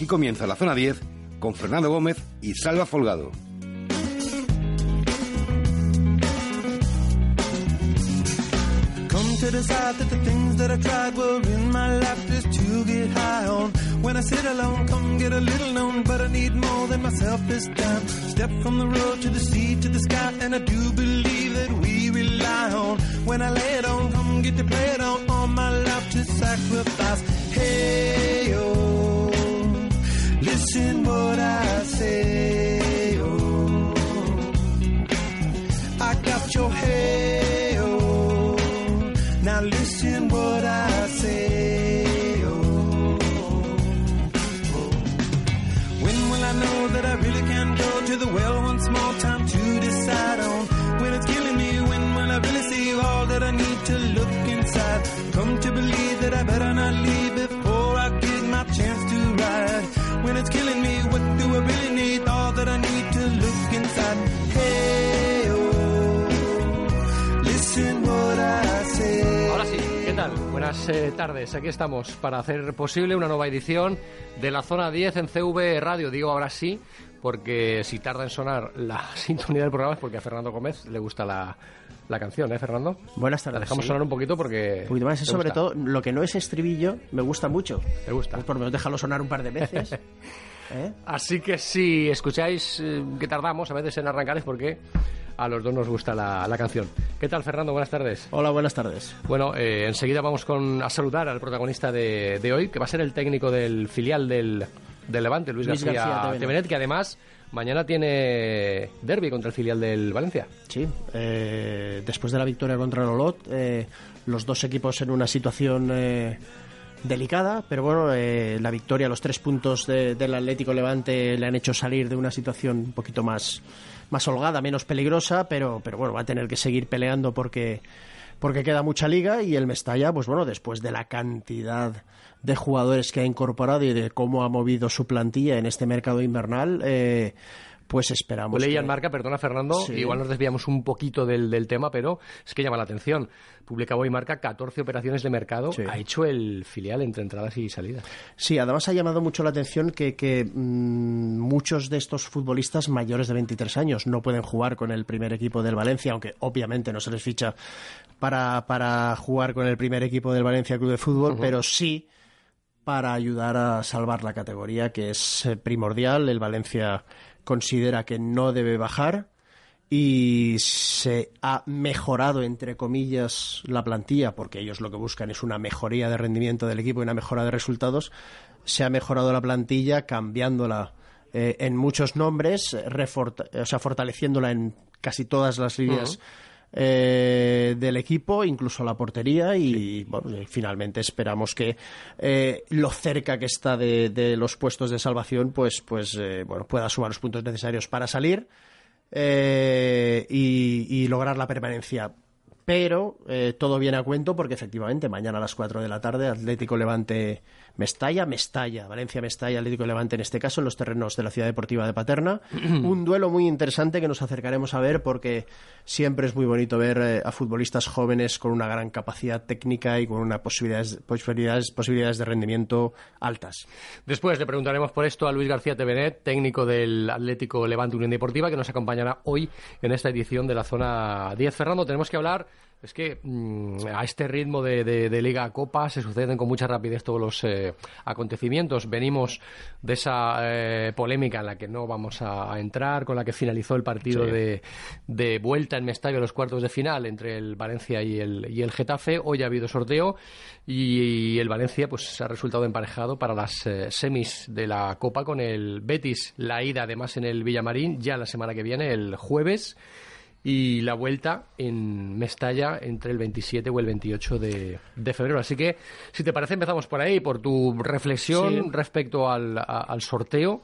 Aquí comienza la zona 10 con Fernando Gómez y Salva Folgado. Come to decide that the things that I tried were in my life just to get high on. When I sit alone, come get a little known, but I need more than myself this time. Step from the road to the sea to the sky, and I do believe that we rely on. When I lay it on, come get to play it on, all my life to sacrifice. Hey, oh, eh, tardes, aquí estamos para hacer posible una nueva edición de la Zona 10 en CV Radio. Digo ahora sí, porque si tarda en sonar la sintonía del programa es porque a Fernando Gómez le gusta la, la canción, ¿eh, Fernando? Buenas La tardes. dejamos sí. sonar un poquito porque... Un poquito más, sobre gusta. todo, lo que no es estribillo, me gusta mucho. Te gusta. Pues por lo menos déjalo sonar un par de veces. ¿eh? Así que si escucháis eh, que tardamos a veces en arrancar es porque a los dos nos gusta la, la canción. ¿Qué tal, Fernando? Buenas tardes. Hola, buenas tardes. Bueno, eh, enseguida vamos con, a saludar al protagonista de, de hoy, que va a ser el técnico del filial del, del Levante, Luis, Luis García, García Tevenet. Que además mañana tiene derby contra el filial del Valencia. Sí, después de la victoria contra el Olot, los dos equipos en una situación delicada, pero bueno, eh, la victoria, los tres puntos de- del Atlético Levante le han hecho salir de una situación un poquito más, más holgada, menos peligrosa, pero, pero bueno, va a tener que seguir peleando porque, porque queda mucha liga y el Mestalla, pues bueno, después de la cantidad de jugadores que ha incorporado y de cómo ha movido su plantilla en este mercado invernal, eh, pues esperamos. Leía que- marca, perdona Fernando, Sí. igual nos desviamos un poquito del, del tema, pero es que llama la atención. Publicaba hoy marca 14 operaciones de mercado, Sí. ha hecho el filial entre entradas y salidas. Sí, además ha llamado mucho la atención que, que, mm, muchos de estos futbolistas mayores de 23 años no pueden jugar con el primer equipo del Valencia, aunque obviamente no se les ficha para, para jugar con el primer equipo del Valencia Club de Fútbol, pero sí para ayudar a salvar la categoría, que es eh, primordial. El Valencia considera que no debe bajar y se ha mejorado, entre comillas, la plantilla, porque ellos lo que buscan es una mejoría de rendimiento del equipo y una mejora de resultados. Se ha mejorado la plantilla cambiándola eh, en muchos nombres, o sea, fortaleciéndola en casi todas las líneas eh, del equipo, incluso la portería y bueno, y finalmente esperamos que eh, lo cerca que está de, de los puestos de salvación pues pues eh, bueno pueda sumar los puntos necesarios para salir eh, y, y lograr la permanencia. Pero eh, todo viene a cuento porque efectivamente mañana a las 4 de la tarde Atlético Levante Mestalla, Mestalla, Valencia Mestalla, Atlético Levante en este caso en los terrenos de la Ciudad Deportiva de Paterna. Un duelo muy interesante que nos acercaremos a ver porque siempre es muy bonito ver eh, a futbolistas jóvenes con una gran capacidad técnica y con unas posibilidades, posibilidades, posibilidades de rendimiento altas. Después le preguntaremos por esto a Luis García Tevenet, técnico del Atlético Levante Unión Deportiva, que nos acompañará hoy en esta edición de la zona 10. Fernando, tenemos que hablar, es que mm, a este ritmo de, de- de Liga Copa se suceden con mucha rapidez todos los eh, acontecimientos. Venimos de esa eh, polémica en la que no vamos a, a entrar, con la que finalizó el partido Sí. de, de vuelta en Mestalla a los cuartos de final entre el Valencia y el, y el Getafe. Hoy ha habido sorteo y, el Valencia pues ha resultado emparejado para las eh, semis de la Copa con el Betis. La ida además en el Villamarín ya la semana que viene, el jueves. Y la vuelta en Mestalla entre el 27 o el 28 de, de febrero. Así que, si te parece, empezamos por ahí, por tu reflexión Sí. respecto al, a- al sorteo.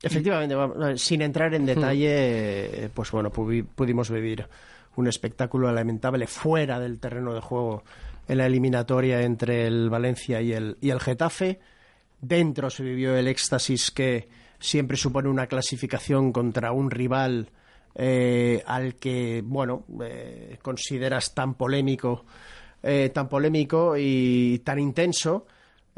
Efectivamente, va- sin entrar en detalle, eh, pues bueno, pudimos vivir un espectáculo lamentable fuera del terreno de juego en la eliminatoria entre el Valencia y el, y el Getafe. Dentro se vivió el éxtasis que siempre supone una clasificación contra un rival eh, al que, bueno, eh, consideras tan polémico, eh, tan polémico y tan intenso.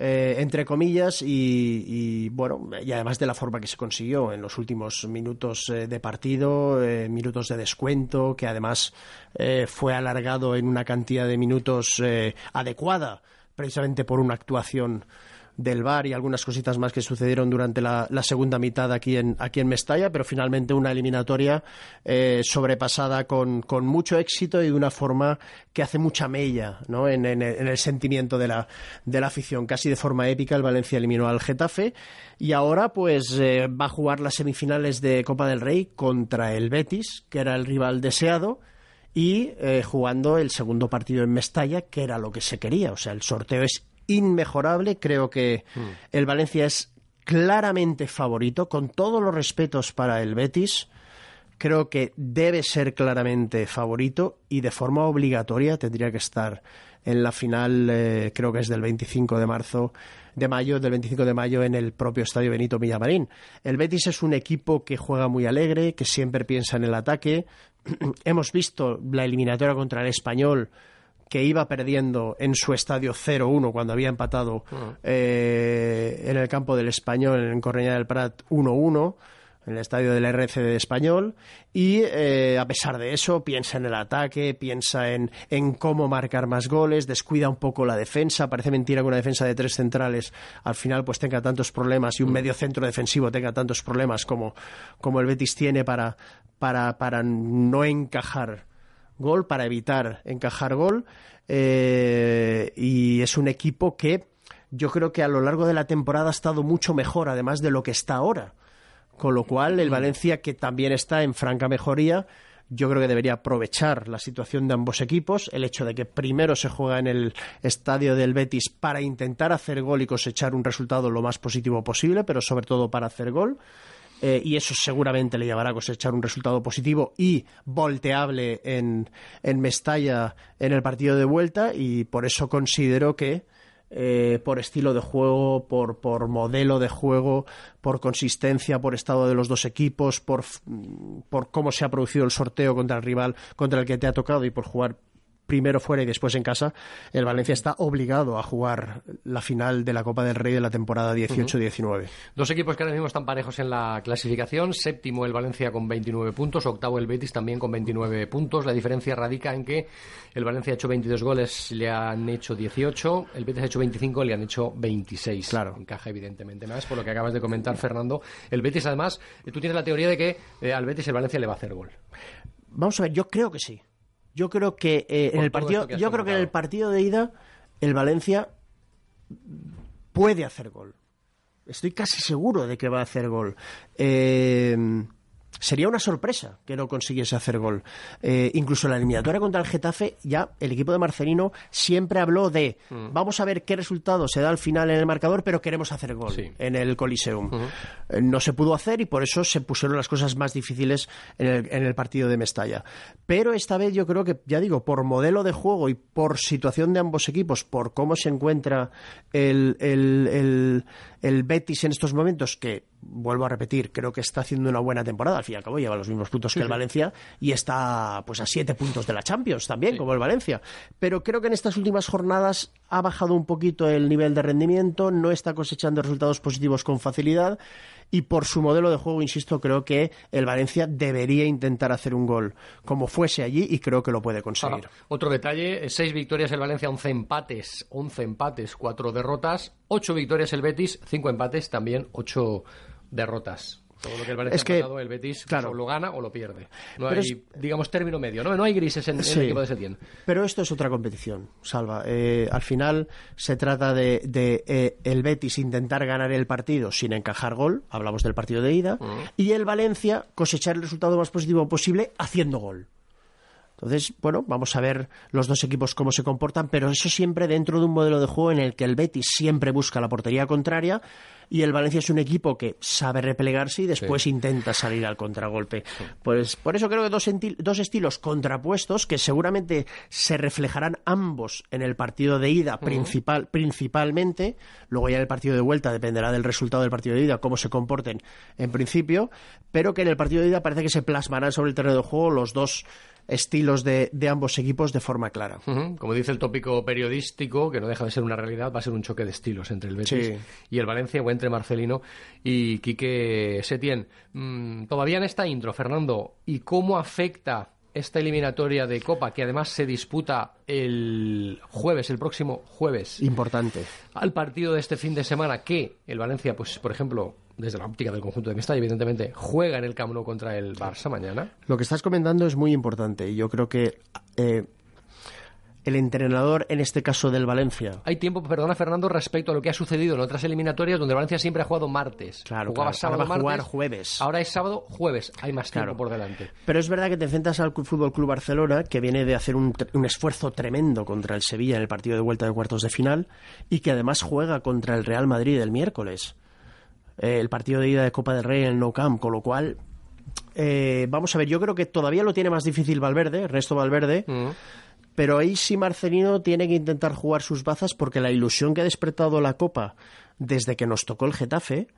entre comillas, y, bueno, y además de la forma que se consiguió en los últimos minutos de partido, minutos de descuento, que además fue alargado en una cantidad de minutos adecuada, precisamente por una actuación del VAR y algunas cositas más que sucedieron durante la, segunda mitad aquí en, aquí en Mestalla, pero finalmente una eliminatoria eh, sobrepasada con, mucho éxito y de una forma que hace mucha mella ¿no? en, el sentimiento de la, de la afición. Casi de forma épica el Valencia eliminó al Getafe y ahora pues eh, va a jugar las semifinales de Copa del Rey contra el Betis, que era el rival deseado y eh, jugando el segundo partido en Mestalla, que era lo que se quería. O sea, el sorteo es inmejorable. Creo que mm. el Valencia es claramente favorito, con todos los respetos para el Betis. Creo que debe ser claramente favorito y de forma obligatoria tendría que estar en la final, eh, creo que es del 25 de marzo, de mayo, del 25 de mayo en el propio estadio Benito Villamarín. El Betis es un equipo que juega muy alegre, que siempre piensa en el ataque. Hemos visto la eliminatoria contra el Español que iba perdiendo en su estadio 0-1 cuando había empatado ah. eh, en el campo del Español en Correña del Prat 1-1 en el estadio del RC de Español y eh, a pesar de eso piensa en el ataque, piensa en, en, cómo marcar más goles, descuida un poco la defensa, parece mentira que una defensa de tres centrales al final pues tenga tantos problemas y un mm. medio centro defensivo tenga tantos problemas como, como el Betis tiene para, para, para no encajar gol, para evitar encajar gol. Eh, y es un equipo que yo creo que a lo largo de la temporada ha estado mucho mejor, además de lo que está ahora. Con lo cual, el Valencia, que también está en franca mejoría, yo creo que debería aprovechar la situación de ambos equipos, el hecho de que primero se juega en el estadio del Betis para intentar hacer gol y cosechar un resultado lo más positivo posible, pero sobre todo para hacer gol. Eh, y eso seguramente le llevará a cosechar un resultado positivo y volteable en, en Mestalla en el partido de vuelta. Y por eso considero que eh, por estilo de juego, por, por modelo de juego, por consistencia, por estado de los dos equipos, por, por cómo se ha producido el sorteo contra el rival contra el que te ha tocado y por jugar primero fuera y después en casa, el Valencia está obligado a jugar la final de la Copa del Rey de la temporada 18-19. Dos equipos que ahora mismo están parejos en la clasificación. Séptimo el Valencia con 29 puntos, octavo el Betis también con 29 puntos. La diferencia radica en que el Valencia ha hecho 22 goles, le han hecho 18, el Betis ha hecho 25, le han hecho 26. Claro. Encaja evidentemente más, por lo que acabas de comentar, Fernando. El Betis, además, tú tienes la teoría de que eh, al Betis el Valencia le va a hacer gol. Vamos a ver, yo creo que sí. Yo creo que eh, en el partido, yo creo que en el partido de ida el Valencia puede hacer gol. Estoy casi seguro de que va a hacer gol. Eh, sería una sorpresa que no consiguiese hacer gol. Eh, incluso en la eliminatoria contra el Getafe, ya el equipo de Marcelino siempre habló de mm. vamos a ver qué resultado se da al final en el marcador, pero queremos hacer gol en el Coliseum. Eh, no se pudo hacer y por eso se pusieron las cosas más difíciles en el, partido de Mestalla. Pero esta vez yo creo que, ya digo, por modelo de juego y por situación de ambos equipos, por cómo se encuentra el, el, el Betis en estos momentos, que vuelvo a repetir, creo que está haciendo una buena temporada. Al fin y al cabo lleva los mismos puntos que el Valencia y está pues a siete puntos de la Champions también, como el Valencia. Pero creo que en estas últimas jornadas ha bajado un poquito el nivel de rendimiento, no está cosechando resultados positivos con facilidad y por su modelo de juego, insisto, creo que el Valencia debería intentar hacer un gol como fuese allí y creo que lo puede conseguir. otro detalle, seis victorias el Valencia, once empates, once empates, cuatro derrotas, ocho victorias el Betis, cinco empates, también ocho derrotas. Todo lo que el Valencia es que, el Betis o lo gana o lo pierde. No hay, digamos, término medio. No, no hay grises en, el equipo de Setién. Pero esto es otra competición, Salva. Eh, al final se trata de, eh, el Betis intentar ganar el partido sin encajar gol. Hablamos del partido de ida. Y el Valencia cosechar el resultado más positivo posible haciendo gol. Entonces, bueno, vamos a ver los dos equipos cómo se comportan, pero eso siempre dentro de un modelo de juego en el que el Betis siempre busca la portería contraria y el Valencia es un equipo que sabe replegarse y después intenta salir al contragolpe. Pues por eso creo que dos, dos estilos contrapuestos que seguramente se reflejarán ambos en el partido de ida principal, principalmente, luego ya en el partido de vuelta dependerá del resultado del partido de ida, cómo se comporten en principio, pero que en el partido de ida parece que se plasmarán sobre el terreno de juego los dos estilos de, de ambos equipos de forma clara. Como dice el tópico periodístico, que no deja de ser una realidad, va a ser un choque de estilos entre el Betis Sí. y el Valencia, o entre Marcelino y Quique Setién. Mm, todavía en esta intro, Fernando, ¿y cómo afecta esta eliminatoria de Copa, que además se disputa el jueves, el próximo jueves, Importante. al partido de este fin de semana que el Valencia, pues por ejemplo, desde la óptica del conjunto de Mestalla, evidentemente, juega en el Camp Nou contra el Barça mañana? Lo que estás comentando es muy importante y yo creo que eh, el entrenador, en este caso del Valencia, Hay tiempo, perdona Fernando, respecto a lo que ha sucedido en otras eliminatorias donde Valencia siempre ha jugado martes. Claro, Jugaba claro. sábado, Ahora va a jugar martes, jueves. Ahora es sábado, jueves. Hay más tiempo Claro. por delante. Pero es verdad que te enfrentas al Fútbol Club Barcelona, que viene de hacer un, un esfuerzo tremendo contra el Sevilla en el partido de vuelta de cuartos de final, y que además juega contra el Real Madrid el miércoles. Eh, el partido de ida de Copa del Rey en el Nou Camp, con lo cual. eh, vamos a ver, yo creo que todavía lo tiene más difícil Valverde, Ernesto Valverde, Mm. pero ahí sí Marcelino tiene que intentar jugar sus bazas porque la ilusión que ha despertado la Copa desde que nos tocó el Getafe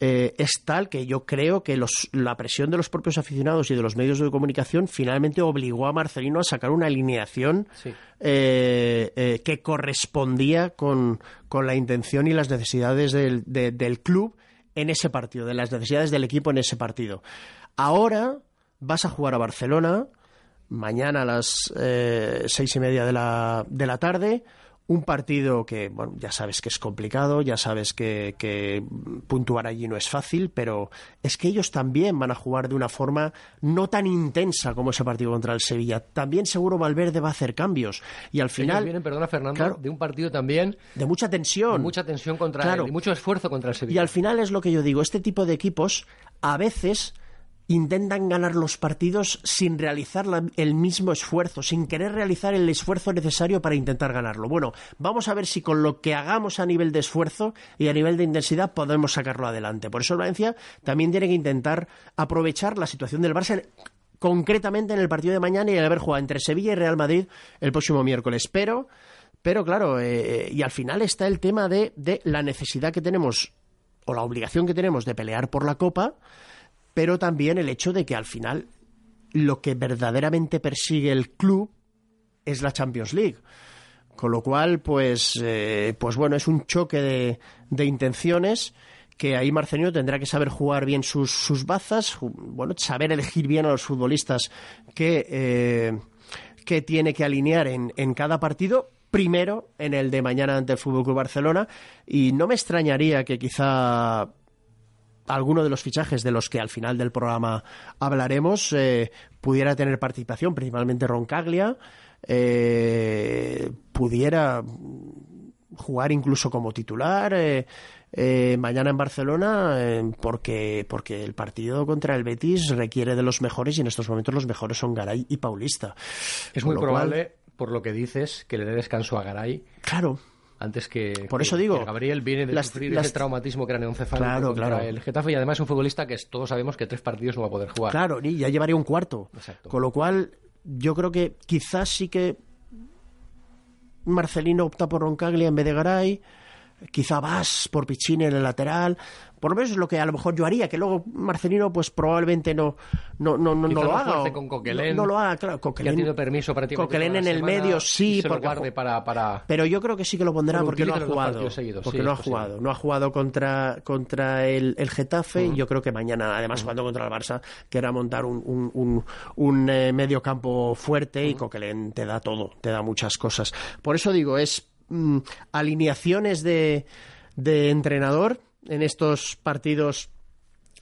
eh, es tal que yo creo que los- la presión de los propios aficionados y de los medios de comunicación finalmente obligó a Marcelino a sacar una alineación Sí. eh, que correspondía con, con la intención y las necesidades del, de- del club en ese partido, de las necesidades del equipo en ese partido. Ahora vas a jugar a Barcelona, mañana a las eh, seis y media de la, de la tarde. Un partido que, bueno, ya sabes que es complicado, ya sabes que, que puntuar allí no es fácil, pero es que ellos también van a jugar de una forma no tan intensa como ese partido contra el Sevilla. También seguro Valverde va a hacer cambios. Y al Ellos final, vienen, perdona Fernando, Claro. de un partido también de mucha tensión. mucha tensión contra Claro. él y mucho esfuerzo contra el Y Sevilla. al final es lo que yo digo, este tipo de equipos a veces intentan ganar los partidos sin realizar la- el mismo esfuerzo, sin querer realizar el esfuerzo necesario para intentar ganarlo. Bueno, vamos a ver si con lo que hagamos a nivel de esfuerzo y a nivel de intensidad podemos sacarlo adelante. Por eso Valencia también tiene que intentar aprovechar la situación del Barça concretamente en el partido de mañana y el haber jugado entre Sevilla y Real Madrid el próximo miércoles. Pero, pero claro, eh, y al final está el tema de, de la necesidad que tenemos o la obligación que tenemos de pelear por la Copa, pero también el hecho de que al final lo que verdaderamente persigue el club es la Champions League. Con lo cual, pues, eh, pues bueno, es un choque de, de intenciones que ahí Marcelino tendrá que saber jugar bien sus, sus bazas, bueno, saber elegir bien a los futbolistas que, eh, que tiene que alinear en, en cada partido. Primero en el de mañana ante el Fútbol Barcelona y no me extrañaría que quizá alguno de los fichajes de los que al final del programa hablaremos eh, pudiera tener participación, principalmente Roncaglia, eh, pudiera jugar incluso como titular eh, eh, mañana en Barcelona porque, porque el partido contra el Betis requiere de los mejores y en estos momentos los mejores son Garay y Paulista. es muy probable, por lo que dices, que le dé descanso a Garay Claro, antes que Por que- eso digo, que Gabriel viene de las- sufrir las- ese traumatismo craneoencefálico Claro, claro. el Getafe y además es un futbolista que es- todos sabemos que tres partidos no va a poder jugar. Claro, y ya llevaría un cuarto. Exacto. Con lo cual, yo creo que quizás sí que Marcelino opta por Roncaglia en vez de Garay. Quizá Vas por Piccini en el lateral. Por lo menos es lo que a lo mejor yo haría, que luego Marcelino pues probablemente no, no, no, no, no lo haga. con Coquelin, no, no lo haga, claro. Que ha tenido permiso Coquelin toda en el medio, sí, porque guarde para, para... Pero yo creo que sí que lo pondrá porque no ha jugado. seguidos, Porque sí, no ha posible. jugado. No ha jugado contra, contra el, el Getafe. y Yo creo que mañana, además, jugando contra el Barça, querrá montar un, un, un, un, eh, medio campo fuerte y Coquelin te da todo, te da muchas cosas. Por eso digo, es mm, alineaciones de, de entrenador en estos partidos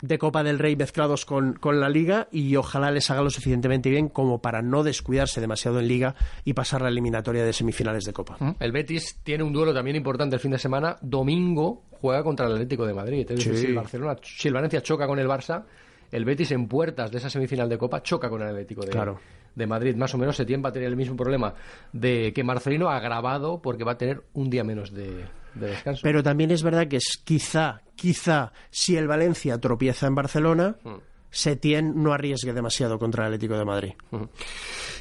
de Copa del Rey mezclados con, con la Liga y ojalá les haga lo suficientemente bien como para no descuidarse demasiado en Liga y pasar la eliminatoria de semifinales de Copa. El Betis tiene un duelo también importante el fin de semana. Domingo juega contra el Atlético de Madrid. Es decir, si el Barcelona, si el Valencia choca con el Barça, el Betis en puertas de esa semifinal de Copa choca con el Atlético de, Claro. De Madrid. Más o menos Setién va a tener el mismo problema de que Marcelino agravado porque va a tener un día menos de, de descanso. Pero también es verdad que es quizá, quizá, si el Valencia tropieza en Barcelona, Setién no arriesgue demasiado contra el Atlético de Madrid.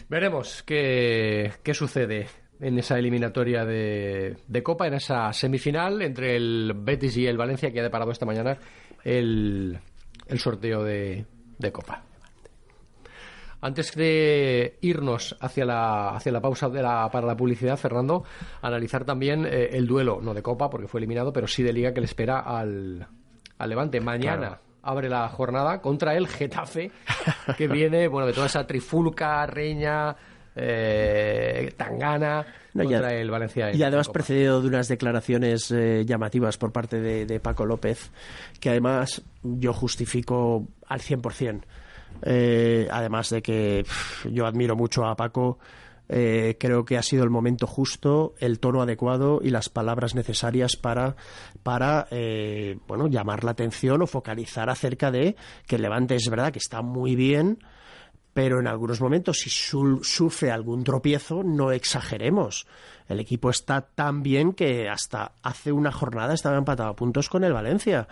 Veremos qué, qué sucede en esa eliminatoria de, de Copa, en esa semifinal entre el Betis y el Valencia que ha deparado esta mañana el, el sorteo de, de Copa. Antes de irnos hacia la, hacia la pausa de la, para la publicidad, Fernando, analizar también eh, el duelo, no de Copa, porque fue eliminado, pero sí de Liga que le espera al, al Levante. Mañana abre la jornada contra el Getafe, que viene, bueno, de toda esa trifulca, reña, eh, tangana contra el Valencia. Y además precedido de unas declaraciones eh, llamativas por parte de, Paco López, que además yo justifico al 100%. Eh, además de que yo admiro mucho a Paco. Eh, creo que ha sido el momento justo, el tono adecuado y las palabras necesarias para, para eh, bueno, llamar la atención o focalizar acerca de que el Levante es verdad que está muy bien, pero en algunos momentos si sufre algún tropiezo, no exageremos. El equipo está tan bien que hasta hace una jornada estaba empatado a puntos con el Valencia.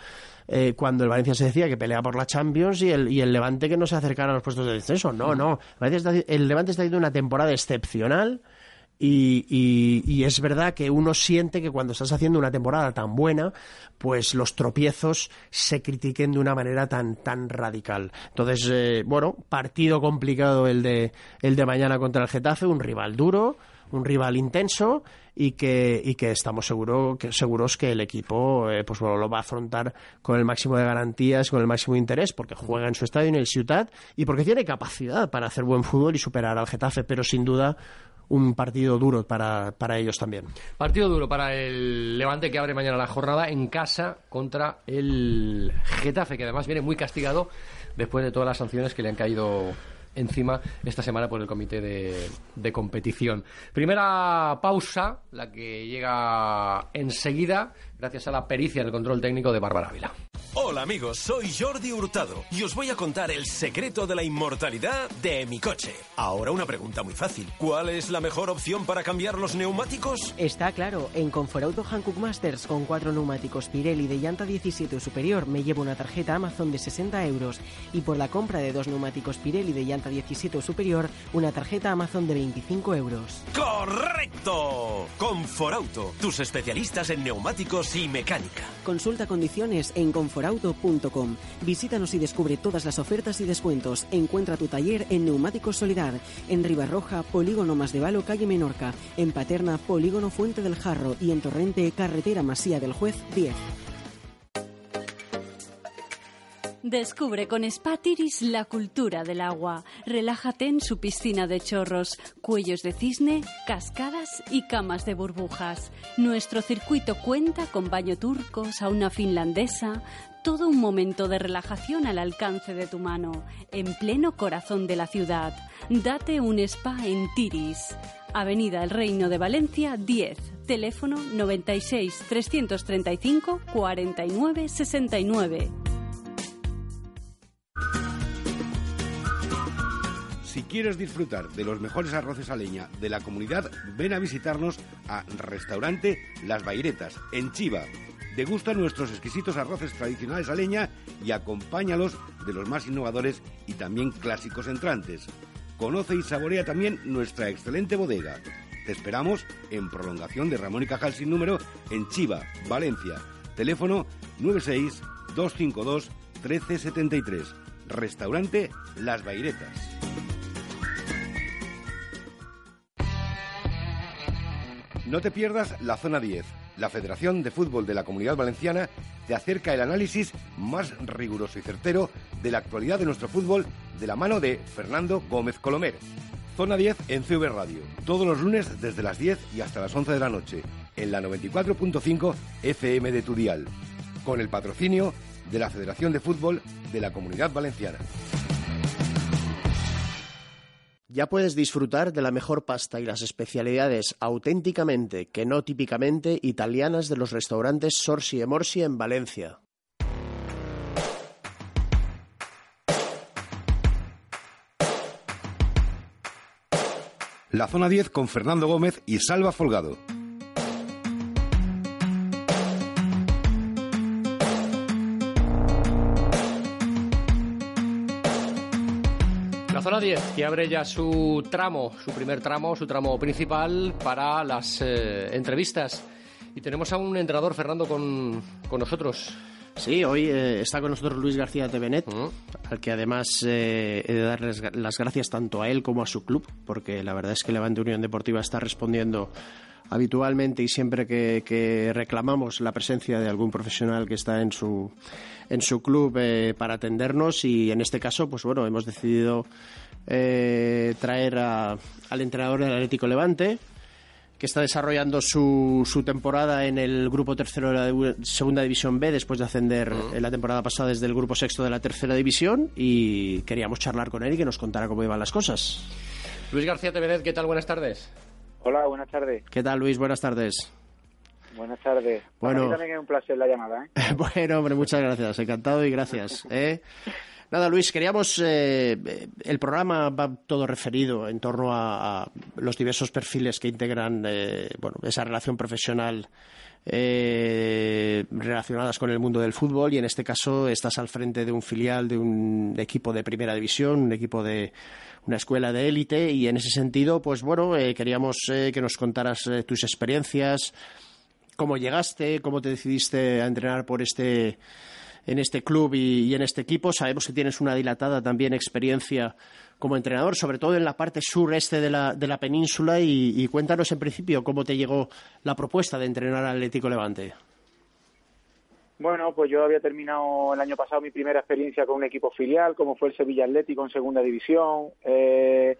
Eh, cuando el Valencia se decía que pelea por la Champions y el, y el Levante que no se acercara a los puestos de descenso. No, no. El Levante está haciendo una temporada excepcional. Y, y, es verdad que uno siente que cuando estás haciendo una temporada tan buena, pues los tropiezos se critiquen de una manera tan, tan radical. Entonces, eh, bueno, partido complicado el de, el de mañana contra el Getafe, un rival duro, un rival intenso y que, y que estamos seguro, que, seguros que el equipo eh, pues bueno, lo va a afrontar con el máximo de garantías, con el máximo de interés, porque juega en su estadio, en el Ciutat, y porque tiene capacidad para hacer buen fútbol y superar al Getafe, pero sin duda un partido duro para, para ellos también. Partido duro para el Levante que abre mañana la jornada en casa contra el Getafe, que además viene muy castigado después de todas las sanciones que le han caído encima esta semana por el comité de, de competición. Primera pausa, la que llega enseguida, gracias a la pericia en el control técnico de Bárbara Ávila. Hola amigos, soy Jordi Hurtado y os voy a contar el secreto de la inmortalidad de mi coche. Ahora una pregunta muy fácil. ¿Cuál es la mejor opción para cambiar los neumáticos? Está claro, en Conforauto Hankook Masters con cuatro neumáticos Pirelli de llanta 17 o superior me llevo una tarjeta Amazon de 60 euros y por la compra de dos neumáticos Pirelli de llanta 17 o superior una tarjeta Amazon de 25 euros. ¡Correcto! Conforauto, tus especialistas en neumáticos y mecánica. Consulta condiciones en Visítanos y descubre todas las ofertas y descuentos. Encuentra tu taller en Neumáticos Solidar, en Ribarroja, Polígono Más de Valo, calle Menorca, en Paterna, Polígono Fuente del Jarro y en Torrente, Carretera Masía del Juez 10. Descubre con Spatiris la cultura del agua. Relájate en su piscina de chorros, cuellos de cisne, cascadas y camas de burbujas. Nuestro circuito cuenta con baño turco, sauna finlandesa, todo un momento de relajación al alcance de tu mano, en pleno corazón de la ciudad. Date un spa en Tiris. Avenida El Reino de Valencia 10, teléfono 96 335 49 69. Si quieres disfrutar de los mejores arroces a leña de la comunidad, ven a visitarnos a Restaurante Las Bairetas, en Chiva. Degusta nuestros exquisitos arroces tradicionales a leña y acompáñalos de los más innovadores y también clásicos entrantes. Conoce y saborea también nuestra excelente bodega. Te esperamos en prolongación de Ramón y Cajal sin número en Chiva, Valencia. Teléfono 96 252 1373. Restaurante Las Bairetas. No te pierdas la Zona 10. La Federación de Fútbol de la Comunidad Valenciana te acerca el análisis más riguroso y certero de la actualidad de nuestro fútbol de la mano de Fernando Gómez Colomer. Zona 10 en CV Radio, todos los lunes desde las 10 y hasta las 11 de la noche, en la 94.5 FM de Tudial, con el patrocinio de la Federación de Fútbol de la Comunidad Valenciana. Ya puedes disfrutar de la mejor pasta y las especialidades auténticamente, que no típicamente, italianas de los restaurantes Sorsi e Morsi en Valencia. La zona 10 con Fernando Gómez y Salva Folgado. Zona 10, que abre ya su tramo, su primer tramo, su tramo principal para las eh, entrevistas. Y tenemos a un entrenador, Fernando, con, con nosotros. Sí, hoy eh, está con nosotros Luis García Tevenet, al que además eh, he de darles las gracias tanto a él como a su club, porque la verdad es que Levante Unión Deportiva está respondiendo habitualmente y siempre que, reclamamos la presencia de algún profesional que está en su, en su club eh, para atendernos y en este caso, pues bueno, hemos decidido traer al entrenador del Atlético Levante, que está desarrollando su, su temporada en el grupo tercero de la segunda división B después de ascender en la temporada pasada desde el grupo sexto de la tercera división y queríamos charlar con él y que nos contara cómo iban las cosas. Luis García Tevedez, ¿qué tal? Buenas tardes. Hola, buenas tardes. ¿Qué tal, Luis? Buenas tardes. Buenas tardes. Bueno, Para mí también es un placer la llamada. ¿eh? bueno, hombre, muchas gracias. Encantado y gracias. ¿eh? Nada, Luis, queríamos. Eh, el programa va todo referido en torno a, los diversos perfiles que integran eh, bueno, esa relación profesional eh, relacionadas con el mundo del fútbol y en este caso estás al frente de un filial de un equipo de primera división, un equipo de una escuela de élite y en ese sentido, pues bueno, queríamos que nos contaras tus experiencias, cómo llegaste, cómo te decidiste a entrenar por este en este club y, en este equipo. Sabemos que tienes una dilatada también experiencia como entrenador, sobre todo en la parte sureste de la, de la península. Y, cuéntanos en principio cómo te llegó la propuesta de entrenar al Atlético Levante. Bueno, pues yo había terminado el año pasado mi primera experiencia con un equipo filial, como fue el Sevilla Atlético en segunda división. Eh,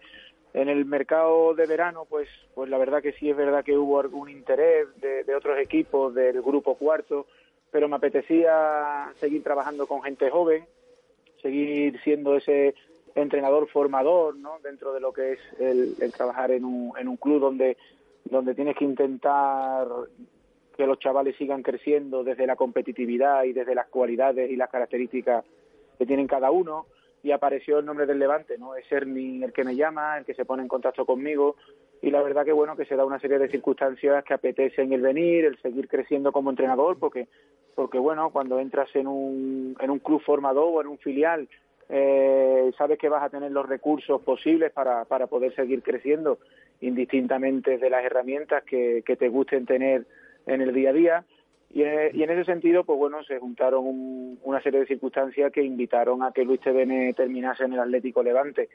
en el mercado de verano, pues, pues la verdad que sí es verdad que hubo algún interés de otros equipos del grupo cuarto pero me apetecía seguir trabajando con gente joven, seguir siendo ese entrenador formador, ¿no? Dentro de lo que es el, trabajar en un, en un club donde, donde tienes que intentar que los chavales sigan creciendo desde la competitividad y desde las cualidades y las características que tienen cada uno y apareció el nombre del Levante, ¿no? Es Ernie el que me llama, el que se pone en contacto conmigo y la verdad que bueno que se da una serie de circunstancias que apetecen el venir, el seguir creciendo como entrenador porque porque bueno, cuando entras en un, en un club formador o en un filial, eh, sabes que vas a tener los recursos posibles para, para poder seguir creciendo, indistintamente de las herramientas que, que te gusten tener en el día a día. Y en, ese sentido, pues bueno, se juntaron una serie de circunstancias que invitaron a que Luis TVN terminase en el Atlético Levante.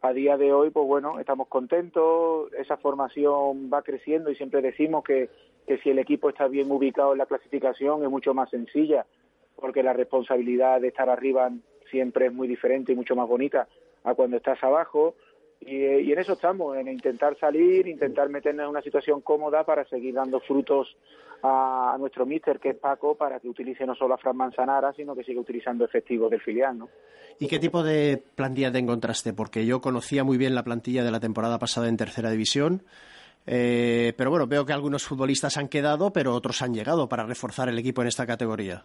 A día de hoy, pues bueno, estamos contentos, esa formación va creciendo y siempre decimos que que si el equipo está bien ubicado en la clasificación es mucho más sencilla, porque la responsabilidad de estar arriba siempre es muy diferente y mucho más bonita a cuando estás abajo. Y, en eso estamos, en intentar salir, intentar meternos en una situación cómoda para seguir dando frutos a, nuestro míster, que es Paco, para que utilice no solo a Fran Manzanara, sino que siga utilizando efectivos del filial. ¿no? ¿Y qué tipo de plantilla te encontraste? Porque yo conocía muy bien la plantilla de la temporada pasada en tercera división. Eh, pero bueno, veo que algunos futbolistas han quedado, pero otros han llegado para reforzar el equipo en esta categoría.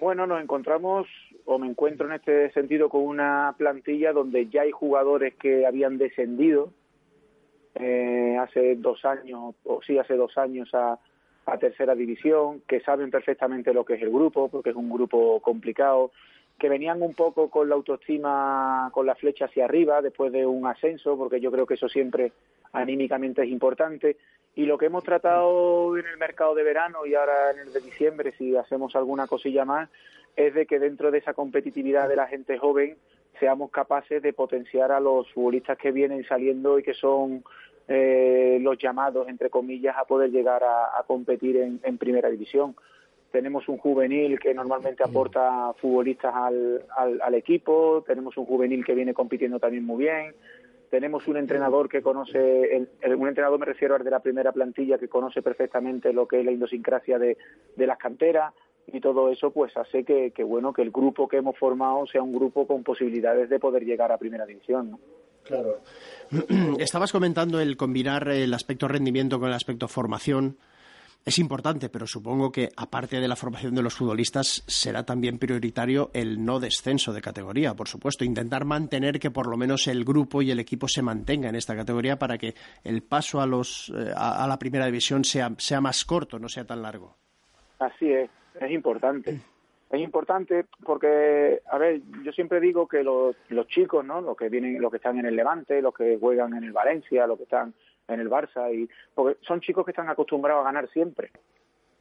Bueno, nos encontramos, o me encuentro en este sentido, con una plantilla donde ya hay jugadores que habían descendido eh, hace dos años, o sí, hace dos años a, a tercera división, que saben perfectamente lo que es el grupo, porque es un grupo complicado, que venían un poco con la autoestima, con la flecha hacia arriba después de un ascenso, porque yo creo que eso siempre anímicamente es importante. Y lo que hemos tratado en el mercado de verano y ahora en el de diciembre, si hacemos alguna cosilla más, es de que dentro de esa competitividad de la gente joven seamos capaces de potenciar a los futbolistas que vienen saliendo y que son eh, los llamados, entre comillas, a poder llegar a, competir en, primera división. Tenemos un juvenil que normalmente aporta futbolistas al, al equipo, tenemos un juvenil que viene compitiendo también muy bien, tenemos un entrenador que conoce, un entrenador me refiero al de la primera plantilla, que conoce perfectamente lo que es la idiosincrasia de, las canteras y todo eso pues hace que, bueno que el grupo que hemos formado sea un grupo con posibilidades de poder llegar a primera división. Claro. Estabas comentando el combinar el aspecto rendimiento con el aspecto formación es importante, pero supongo que aparte de la formación de los futbolistas será también prioritario el no descenso de categoría, por supuesto, intentar mantener que por lo menos el grupo y el equipo se mantenga en esta categoría para que el paso a los eh, a, la primera división sea sea más corto, no sea tan largo. Así es, es importante. Es importante porque, a ver, yo siempre digo que los, los chicos, ¿no? Los que vienen, los que están en el Levante, los que juegan en el Valencia, los que están en el Barça y porque son chicos que están acostumbrados a ganar siempre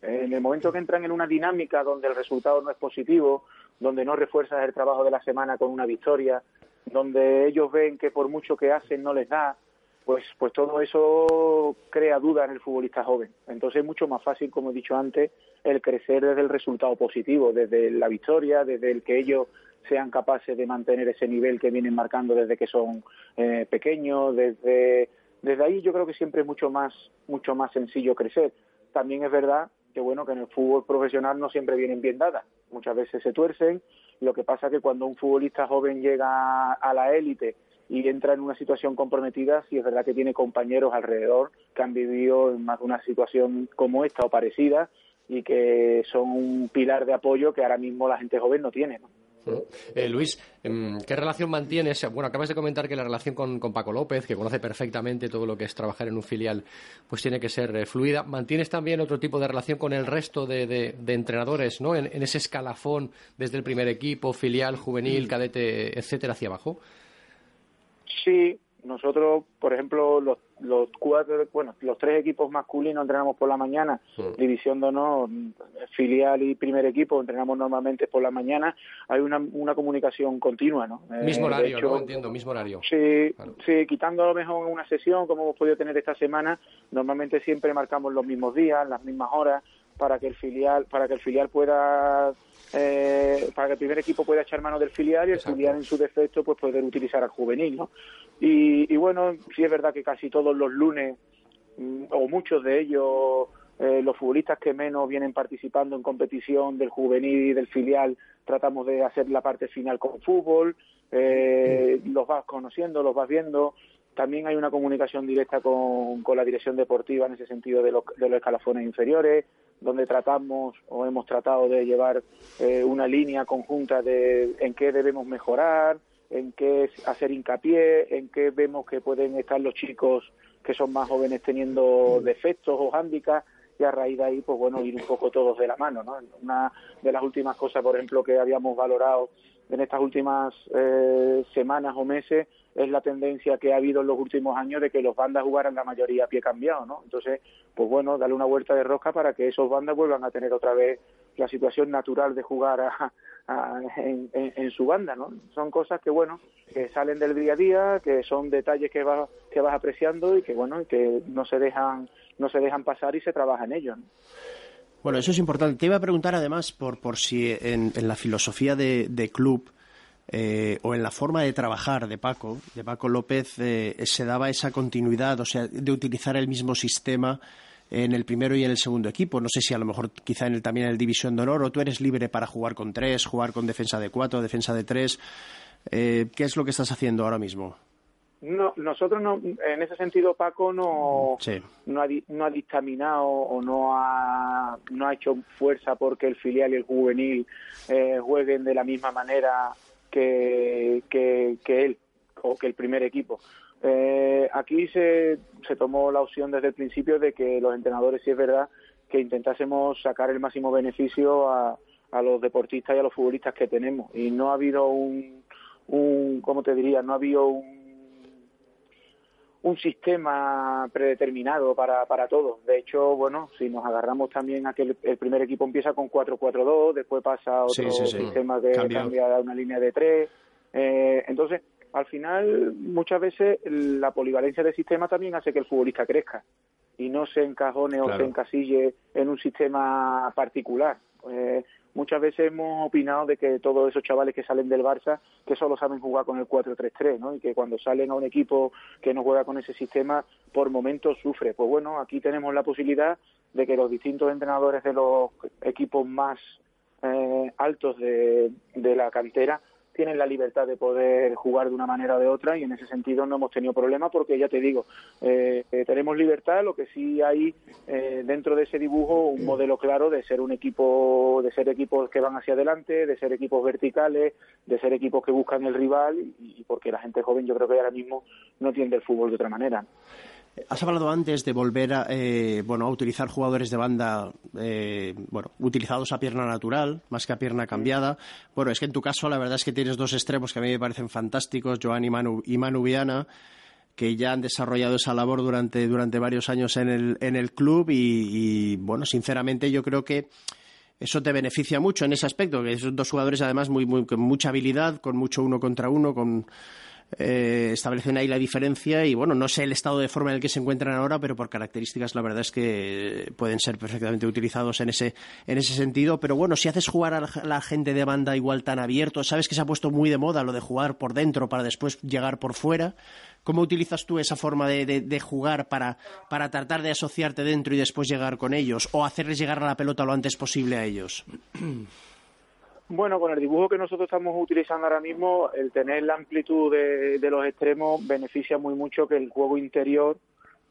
En el momento que entran en una dinámica donde el resultado no es positivo, donde no refuerzas el trabajo de la semana con una victoria, donde ellos ven que por mucho que hacen no les da, pues, pues todo eso crea duda en el futbolista joven. Entonces es mucho más fácil, como he dicho antes, el crecer desde el resultado positivo, desde la victoria, desde el que ellos sean capaces de mantener ese nivel que vienen marcando desde que son eh, pequeños, desde, desde ahí yo creo que siempre es mucho más, mucho más sencillo crecer. También es verdad que bueno que en el fútbol profesional no siempre vienen bien dadas, muchas veces se tuercen, lo que pasa que cuando un futbolista joven llega a la élite y entra en una situación comprometida, sí es verdad que tiene compañeros alrededor que han vivido en más de una situación como esta o parecida y que son un pilar de apoyo que ahora mismo la gente joven no tiene. ¿no? Eh, Luis, em, ¿qué relación mantienes? Bueno, acabas de comentar que la relación con, Paco López, que conoce perfectamente todo lo que es trabajar en un filial, pues tiene que ser eh, fluida. ¿Mantienes también otro tipo de relación con el resto de, entrenadores, ¿no? En, en, ese escalafón desde el primer equipo, filial, juvenil, mm. cadete, etcétera, hacia abajo. Sí, nosotros, por ejemplo, los, los cuatro, bueno, los tres equipos masculinos entrenamos por la mañana, división de honor, filial y primer equipo entrenamos normalmente por la mañana. Hay una, una comunicación continua, ¿no? Eh, mismo horario, ¿no? Entiendo, mismo horario. Sí, sí, quitando a lo mejor una sesión, como hemos podido tener esta semana, normalmente siempre marcamos los mismos días, las mismas horas, para que el filial, para que el filial pueda eh, para que el primer equipo pueda echar mano del filial y el filial en su defecto pues poder utilizar al juvenil, ¿no? Y, bueno, sí es verdad que casi todos los lunes mm, o muchos de ellos eh, los futbolistas que menos vienen participando en competición del juvenil y del filial tratamos de hacer la parte final con fútbol, eh, los vas conociendo, los vas viendo, también hay una comunicación directa con, con la dirección deportiva en ese sentido de los, de los escalafones inferiores, donde tratamos o hemos tratado de llevar eh, una línea conjunta de en qué debemos mejorar, en qué hacer hincapié, en qué vemos que pueden estar los chicos que son más jóvenes teniendo defectos o hándicaps y a raíz de ahí, pues bueno, ir un poco todos de la mano, ¿no? Una de las últimas cosas, por ejemplo, que habíamos valorado en estas últimas eh, semanas o meses es la tendencia que ha habido en los últimos años de que los bandas jugaran la mayoría a pie cambiado, ¿no? Entonces, pues bueno, darle una vuelta de rosca para que esos bandas vuelvan a tener otra vez la situación natural de jugar en, su banda, ¿no? Son cosas que, bueno, que salen del día a día, que son detalles que vas, que vas apreciando y que, bueno, que no se dejan, no se dejan pasar y se trabaja en ellos, Bueno, eso es importante. Te iba a preguntar además por, por si en, la filosofía de club eh, o en la forma de trabajar de Paco, de Paco López, eh, se daba esa continuidad, o sea, de utilizar el mismo sistema en el primero y en el segundo equipo. No sé si a lo mejor quizá en el, también en el División de Honor, o tú eres libre para jugar con tres, jugar con defensa de cuatro, defensa de tres. Eh, ¿Qué es lo que estás haciendo ahora mismo? No, nosotros no, en ese sentido Paco no, no, ha, no ha dictaminado o no ha, no ha hecho fuerza porque el filial y el juvenil jueguen de la misma manera que, que, él o que el primer equipo. Eh, aquí se, se tomó la opción desde el principio de que los entrenadores, si es verdad, que intentásemos sacar el máximo beneficio a, a los deportistas y a los futbolistas que tenemos. Y no ha habido un, un ¿cómo te diría? No ha habido un un sistema predeterminado para, para todos. De hecho, bueno, si nos agarramos también a que el, primer equipo empieza con 4-4-2, después pasa a otro sistema que cambia a una línea de 3. Eh, entonces, al final, muchas veces la polivalencia del sistema también hace que el futbolista crezca y no se encajone o se encasille en un sistema particular. Eh, muchas veces hemos opinado de que todos esos chavales que salen del Barça, que solo saben jugar con el 4-3-3, ¿no? Y que cuando salen a un equipo que no juega con ese sistema, por momentos sufre. Pues bueno, aquí tenemos la posibilidad de que los distintos entrenadores de los equipos más eh, altos de, de la cantera tienen la libertad de poder jugar de una manera o de otra y en ese sentido no hemos tenido problema porque ya te digo, eh, eh, tenemos libertad, lo que sí hay eh, dentro de ese dibujo un modelo claro de ser un equipo, de ser equipos que van hacia adelante, de ser equipos verticales, de ser equipos que buscan el rival y, porque la gente joven yo creo que ahora mismo no entiende el fútbol de otra manera. Has hablado antes de volver a, eh, bueno, a utilizar jugadores de banda eh, bueno, utilizados a pierna natural, más que a pierna cambiada. Bueno, es que en tu caso la verdad es que tienes dos extremos que a mí me parecen fantásticos, Joan y Manu, y Manu Viana. que ya han desarrollado esa labor durante, durante varios años en el, en el club y, bueno, sinceramente yo creo que eso te beneficia mucho en ese aspecto, que son dos jugadores además muy, muy, con mucha habilidad, con mucho uno contra uno, con eh, establecen ahí la diferencia y bueno, no sé el estado de forma en el que se encuentran ahora, pero por características la verdad es que pueden ser perfectamente utilizados en ese, en ese sentido. Pero bueno, si haces jugar a la gente de banda igual tan abierto, sabes que se ha puesto muy de moda lo de jugar por dentro para después llegar por fuera. ¿Cómo utilizas tú esa forma de, de, jugar para, para tratar de asociarte dentro y después llegar con ellos o hacerles llegar a la pelota lo antes posible a ellos? Bueno, con el dibujo que nosotros estamos utilizando ahora mismo, el tener la amplitud de, los extremos beneficia muy mucho que el juego interior,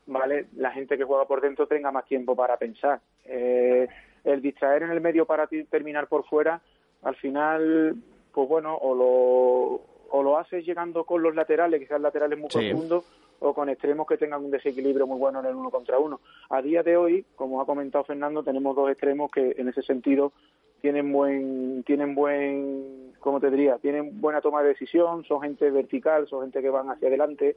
¿vale? La gente que juega por dentro tenga más tiempo para pensar. Eh, el distraer en el medio para terminar por fuera, al final, pues bueno, o lo, o lo haces llegando con los laterales, quizás laterales muy profundos, o con extremos que tengan un desequilibrio muy bueno en el uno contra uno. A día de hoy, como ha comentado Fernando, tenemos dos extremos que en ese sentido tienen buen, tienen buen, ¿cómo te diría? Tienen buena toma de decisión, son gente vertical, son gente que van hacia adelante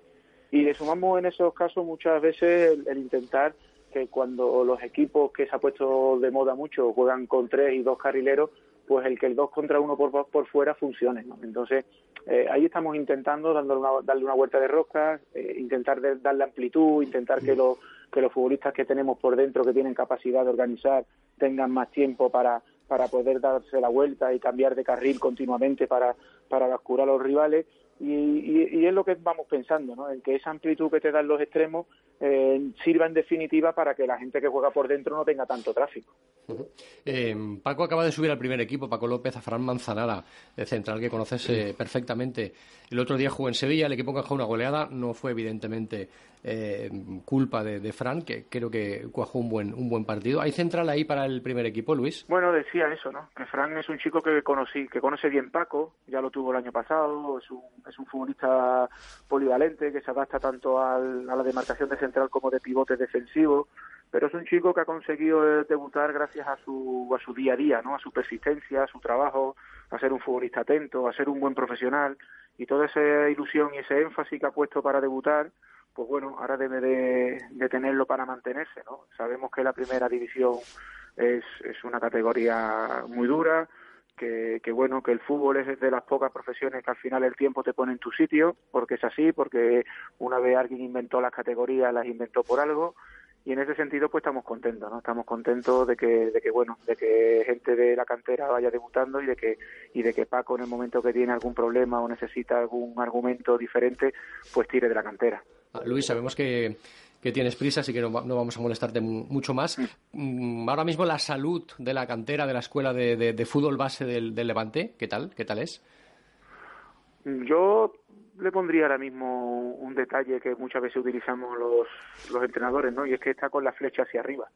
y le sumamos en esos casos muchas veces el, intentar que cuando los equipos que se ha puesto de moda mucho juegan con tres y dos carrileros, pues el que el dos contra uno por, por fuera funcione. ¿no? Entonces, eh, ahí estamos intentando dándole una, darle una vuelta de rosca, eh, intentar darle amplitud, intentar que los, que los futbolistas que tenemos por dentro, que tienen capacidad de organizar, tengan más tiempo para, para poder darse la vuelta y cambiar de carril continuamente para, para a los rivales. Y, y, es lo que vamos pensando, ¿no? en que esa amplitud que te dan los extremos eh, sirva en definitiva para que la gente que juega por dentro no tenga tanto tráfico. Eh, Paco acaba de subir al primer equipo, Paco López, a Fran Manzanara, de central que conoces eh, perfectamente. El otro día jugó en Sevilla, el equipo encajó una goleada, no fue evidentemente eh, culpa de, Fran, que creo que cuajó un buen, un buen partido. ¿Hay central ahí para el primer equipo, Luis? Bueno, decía eso, ¿no? Que Fran es un chico que conocí, que conoce bien Paco, ya lo tuvo el año pasado, es un, es un futbolista polivalente que se adapta tanto a la demarcación de central como de pivote defensivo pero es un chico que ha conseguido eh, debutar gracias a su, a su día a día, ¿no? a su persistencia, a su trabajo, a ser un futbolista atento, a ser un buen profesional y toda esa ilusión y ese énfasis que ha puesto para debutar, pues bueno, ahora debe de, tenerlo para mantenerse. ¿no? Sabemos que la primera división es, es una categoría muy dura, que, que, bueno, que el fútbol es de las pocas profesiones que al final el tiempo te pone en tu sitio, porque es así, porque una vez alguien inventó las categorías, las inventó por algo, y en ese sentido pues estamos contentos no estamos contentos de que de que bueno de que gente de la cantera vaya debutando y de que y de que Paco en el momento que tiene algún problema o necesita algún argumento diferente pues tire de la cantera ah, Luis sabemos que que tienes prisa, así que no, vamos a molestarte mucho más. Mm, ahora mismo la salud de la cantera de la escuela de, de, fútbol base del, del, Levante, ¿qué tal? ¿Qué tal es? Yo le pondría ahora mismo un detalle que muchas veces utilizamos los, los entrenadores, ¿no? Y es que está con la flecha hacia arriba.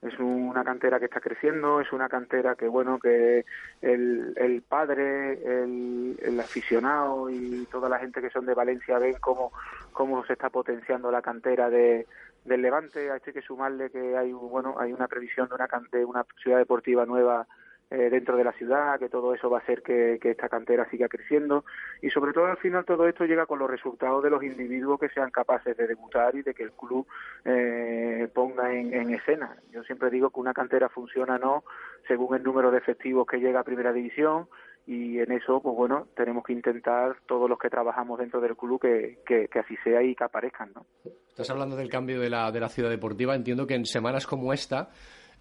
Es una cantera que está creciendo, es una cantera que, bueno, que el, el padre, el, el aficionado y toda la gente que son de Valencia ven cómo, cómo se está potenciando la cantera de, del Levante. Hay que sumarle que hay, bueno, hay una previsión de una, de una ciudad deportiva nueva eh, dentro de la ciudad, que todo eso va a hacer que, esta cantera siga creciendo y sobre todo al final todo esto llega con los resultados de los individuos que sean capaces de debutar y de que el club eh, ponga en, escena. Yo siempre digo que una cantera funciona no según el número de efectivos que llega a primera división y en eso, pues bueno, tenemos que intentar todos los que trabajamos dentro del club que, que, que, así sea y que aparezcan, ¿no? Estás hablando del cambio de la, de la ciudad deportiva. Entiendo que en semanas como esta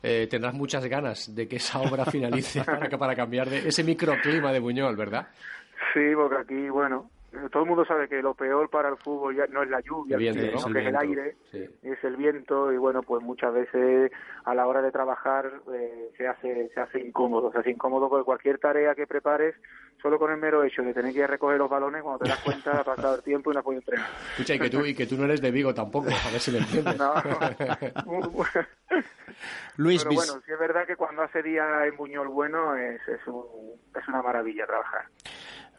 eh, tendrás muchas ganas de que esa obra finalice para, para cambiar de ese microclima de Buñol, ¿verdad? Sí, porque aquí, bueno, todo el mundo sabe que lo peor para el fútbol ya no es la lluvia, sino que es el aire, es el viento y bueno, pues muchas veces a la hora de trabajar eh, se hace se hace incómodo, se hace incómodo porque cualquier tarea que prepares, solo con el mero hecho de tener que ir a recoger los balones, cuando te das cuenta ha pasado el tiempo y no has podido entrenar. Escucha, y que tú y que tú no eres de Vigo tampoco, a ver si me entiendes. no, Luis, Pero bueno, sí es verdad que cuando hace día en Buñol bueno es, es, es una maravilla trabajar.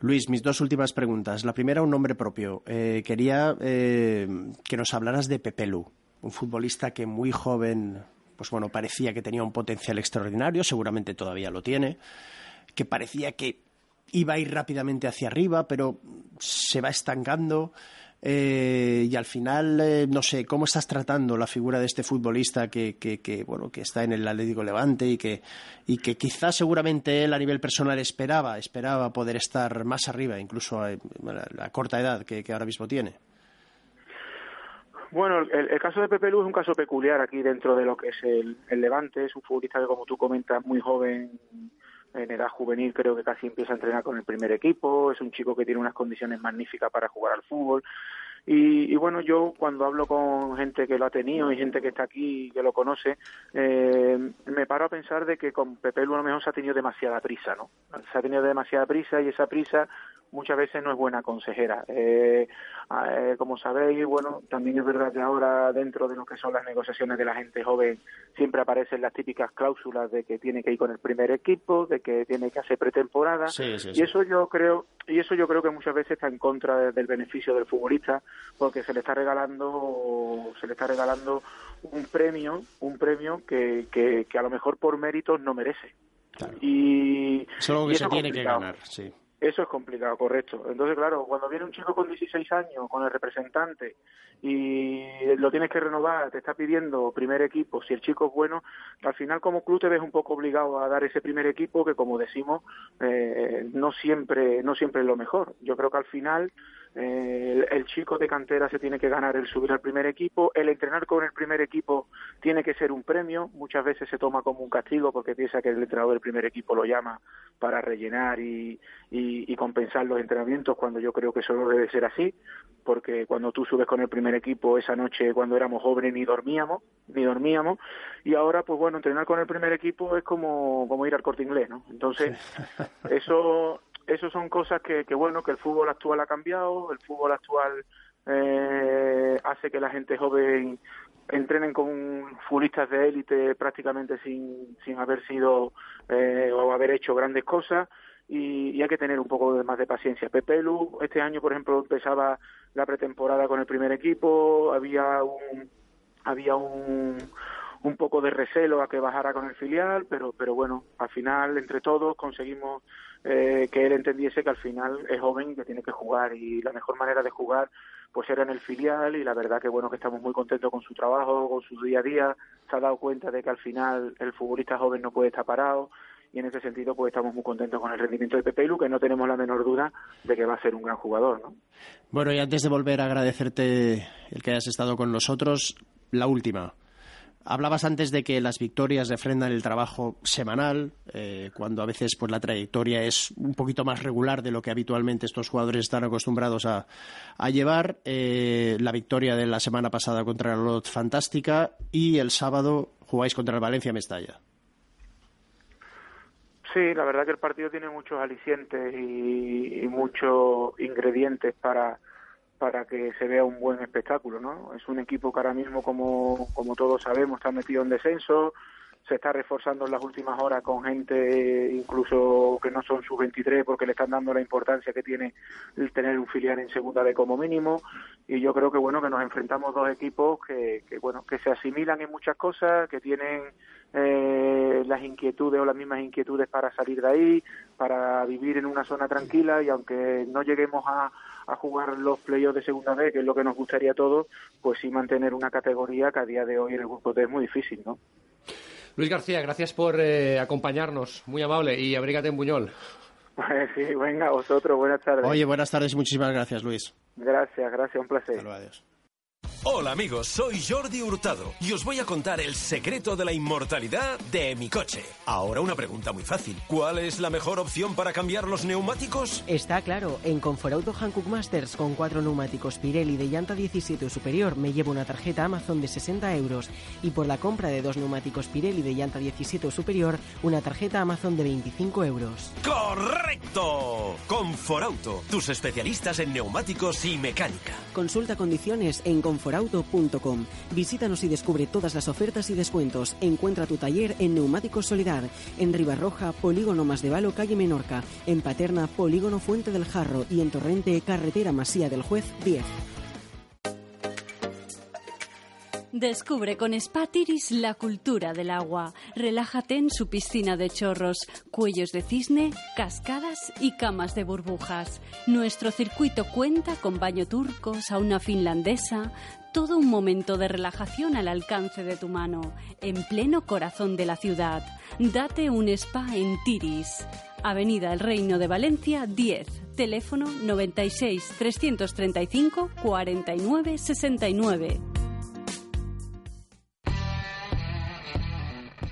Luis, mis dos últimas preguntas. La primera, un nombre propio. Eh, quería eh, que nos hablaras de Pepelu, un futbolista que muy joven, pues bueno, parecía que tenía un potencial extraordinario, seguramente todavía lo tiene, que parecía que iba a ir rápidamente hacia arriba, pero se va estancando. Eh, y al final, eh, no sé, ¿cómo estás tratando la figura de este futbolista que, que, bueno, que está en el Atlético Levante y que, y que quizás seguramente él a nivel personal esperaba, esperaba poder estar más arriba, incluso a, la, corta edad que, ahora mismo tiene? Bueno, el, caso de Pepe Lu es un caso peculiar aquí dentro de lo que es el, el Levante. Es un futbolista que, como tú comentas, muy joven, en edad juvenil creo que casi empieza a entrenar con el primer equipo, es un chico que tiene unas condiciones magníficas para jugar al fútbol. Y, bueno, yo cuando hablo con gente que lo ha tenido y gente que está aquí y que lo conoce, eh, me paro a pensar de que con Pepe Lu a lo mejor se ha tenido demasiada prisa, ¿no? Se ha tenido demasiada prisa y esa prisa muchas veces no es buena consejera. Eh, eh, como sabéis, bueno, también es verdad que ahora dentro de lo que son las negociaciones de la gente joven siempre aparecen las típicas cláusulas de que tiene que ir con el primer equipo, de que tiene que hacer pretemporada y eso yo creo y eso yo creo que muchas veces está en contra del beneficio del futbolista porque se le está regalando se le está regalando un premio, un premio que, que, a lo mejor por méritos no merece. Y, es algo que se tiene que ganar, sí. Eso es complicado, correcto. Entonces, claro, cuando viene un chico con 16 años, con el representante, y lo tienes que renovar, te está pidiendo primer equipo, si el chico es bueno, al final como club te ves un poco obligado a dar ese primer equipo que, como decimos, eh, no siempre no siempre es lo mejor. Yo creo que al final eh, el, chico de cantera se tiene que ganar el subir al primer equipo, el entrenar con el primer equipo tiene que ser un premio, muchas veces se toma como un castigo porque piensa que el entrenador del primer equipo lo llama para rellenar y, y, compensar los entrenamientos cuando yo creo que eso no debe ser así, porque cuando tú subes con el primer equipo esa noche cuando éramos jóvenes ni dormíamos, ni dormíamos, y ahora pues bueno, entrenar con el primer equipo es como, como ir al corte inglés, ¿no? Entonces, eso eso son cosas que, que, bueno, que el fútbol actual ha cambiado, el fútbol actual eh, hace que la gente joven entrenen con futbolistas de élite prácticamente sin, sin haber sido eh, o haber hecho grandes cosas y, y, hay que tener un poco más de paciencia. Pepe Lu este año, por ejemplo, empezaba la pretemporada con el primer equipo, había un había un, un poco de recelo a que bajara con el filial, pero pero bueno, al final entre todos conseguimos eh, que él entendiese que al final es joven y que tiene que jugar. Y la mejor manera de jugar pues era en el filial. Y la verdad que bueno que estamos muy contentos con su trabajo, con su día a día, se ha dado cuenta de que al final el futbolista joven no puede estar parado. Y en ese sentido pues estamos muy contentos con el rendimiento de Pepe Lu, que no tenemos la menor duda de que va a ser un gran jugador, ¿no? Bueno, y antes de volver a agradecerte el que hayas estado con nosotros, la última. Hablabas antes de que las victorias refrendan el trabajo semanal, eh, cuando a veces pues la trayectoria es un poquito más regular de lo que habitualmente estos jugadores están acostumbrados a, llevar. Eh, la victoria de la semana pasada contra el Lot fantástica y el sábado jugáis contra el Valencia Mestalla. Sí, la verdad que el partido tiene muchos alicientes y muchos ingredientes para para que se vea un buen espectáculo, ¿no? Es un equipo que ahora mismo, como, como todos sabemos, está metido en descenso, se está reforzando en las últimas horas con gente incluso que no son sus 23 porque le están dando la importancia que tiene el tener un filial en segunda de como mínimo y yo creo que bueno que nos enfrentamos dos equipos que, que bueno que se asimilan en muchas cosas que tienen eh, las inquietudes o las mismas inquietudes para salir de ahí para vivir en una zona tranquila y aunque no lleguemos a a jugar los playoffs de segunda vez, que es lo que nos gustaría a todos, pues sí mantener una categoría que a día de hoy en el grupo D es muy difícil, ¿no? Luis García, gracias por eh, acompañarnos, muy amable, y abrígate en Buñol. sí, venga, vosotros, buenas tardes. Oye, buenas tardes y muchísimas gracias, Luis. Gracias, gracias, un placer. adiós. Hola amigos, soy Jordi Hurtado y os voy a contar el secreto de la inmortalidad de mi coche. Ahora una pregunta muy fácil. ¿Cuál es la mejor opción para cambiar los neumáticos? Está claro, en Conforauto Hankook Masters con cuatro neumáticos Pirelli de llanta 17 o superior me llevo una tarjeta Amazon de 60 euros y por la compra de dos neumáticos Pirelli de llanta 17 o superior una tarjeta Amazon de 25 euros. ¡Correcto! Conforauto, tus especialistas en neumáticos y mecánica. Consulta condiciones en Conforauto auto.com. Visítanos y descubre todas las ofertas y descuentos. Encuentra tu taller en Neumáticos Solidar, en Ribarroja, Polígono Más de Valo, calle Menorca, en Paterna, Polígono Fuente del Jarro y en Torrente, carretera Masía del Juez 10. Descubre con Spatiris la cultura del agua. Relájate en su piscina de chorros, cuellos de cisne, cascadas y camas de burbujas. Nuestro circuito cuenta con baño turco, sauna finlandesa, todo un momento de relajación al alcance de tu mano, en pleno corazón de la ciudad. Date un spa en Tiris. Avenida El Reino de Valencia 10, teléfono 96 335 49 69.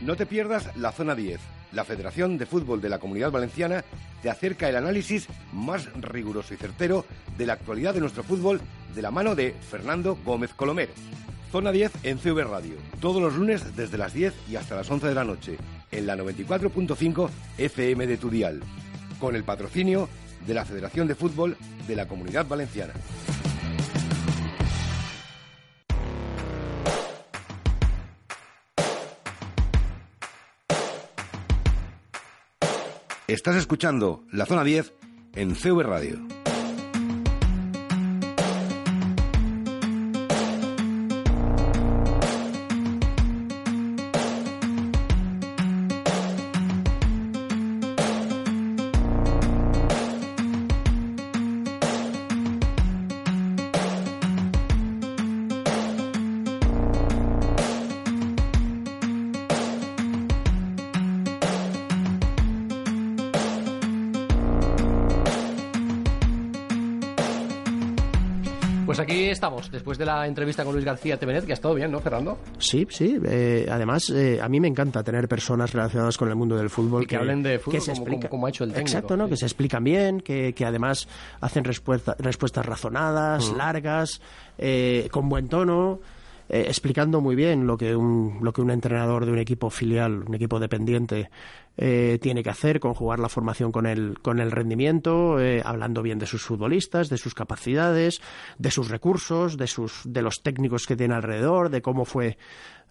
No te pierdas la Zona 10. La Federación de Fútbol de la Comunidad Valenciana te acerca el análisis más riguroso y certero de la actualidad de nuestro fútbol de la mano de Fernando Gómez Colomer. Zona 10 en CV Radio, todos los lunes desde las 10 y hasta las 11 de la noche, en la 94.5 FM de Tudial, con el patrocinio de la Federación de Fútbol de la Comunidad Valenciana. Estás escuchando la zona 10 en CV Radio. Pues aquí estamos, después de la entrevista con Luis García Tevenet, que ha estado bien, ¿no, Fernando? Sí, sí. eh, además, eh, a mí me encanta tener personas relacionadas con el mundo del fútbol Y que hablen de fútbol como- como- como ha hecho el técnico, Exacto, ¿no? sí. Que se explican bien, que, que además hacen respuesta- respuestas razonadas, Mm. largas, eh, con buen tono. Eh, explicando muy bien lo que un lo que un entrenador de un equipo filial, un equipo dependiente, eh, tiene que hacer, conjugar la formación con el con el rendimiento, eh, hablando bien de sus futbolistas, de sus capacidades, de sus recursos, de sus de los técnicos que tiene alrededor, de cómo fue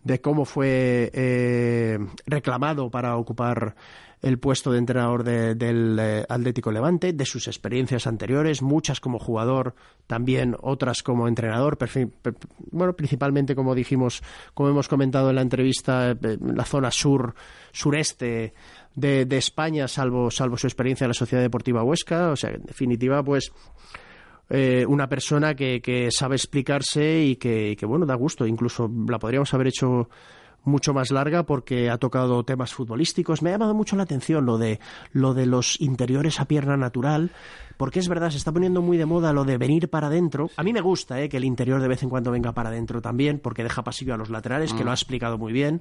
de cómo fue reclamado para ocupar el puesto de entrenador de- del eh, Atlético Levante, de sus experiencias anteriores, muchas como jugador, también otras como entrenador, bueno, principalmente como dijimos, como hemos comentado en la entrevista, eh, la zona sur, sureste de, España, salvo, salvo su experiencia en la Sociedad Deportiva Huesca, o sea, en definitiva, pues eh, una persona que, que sabe explicarse y que, y que, bueno, da gusto. Incluso la podríamos haber hecho mucho más larga porque ha tocado temas futbolísticos. Me ha llamado mucho la atención lo de lo de los interiores a pierna natural, porque es verdad, se está poniendo muy de moda lo de venir para adentro. A mí me gusta eh, que el interior de vez en cuando venga para adentro también, porque deja pasillo a los laterales, que lo ha explicado muy bien.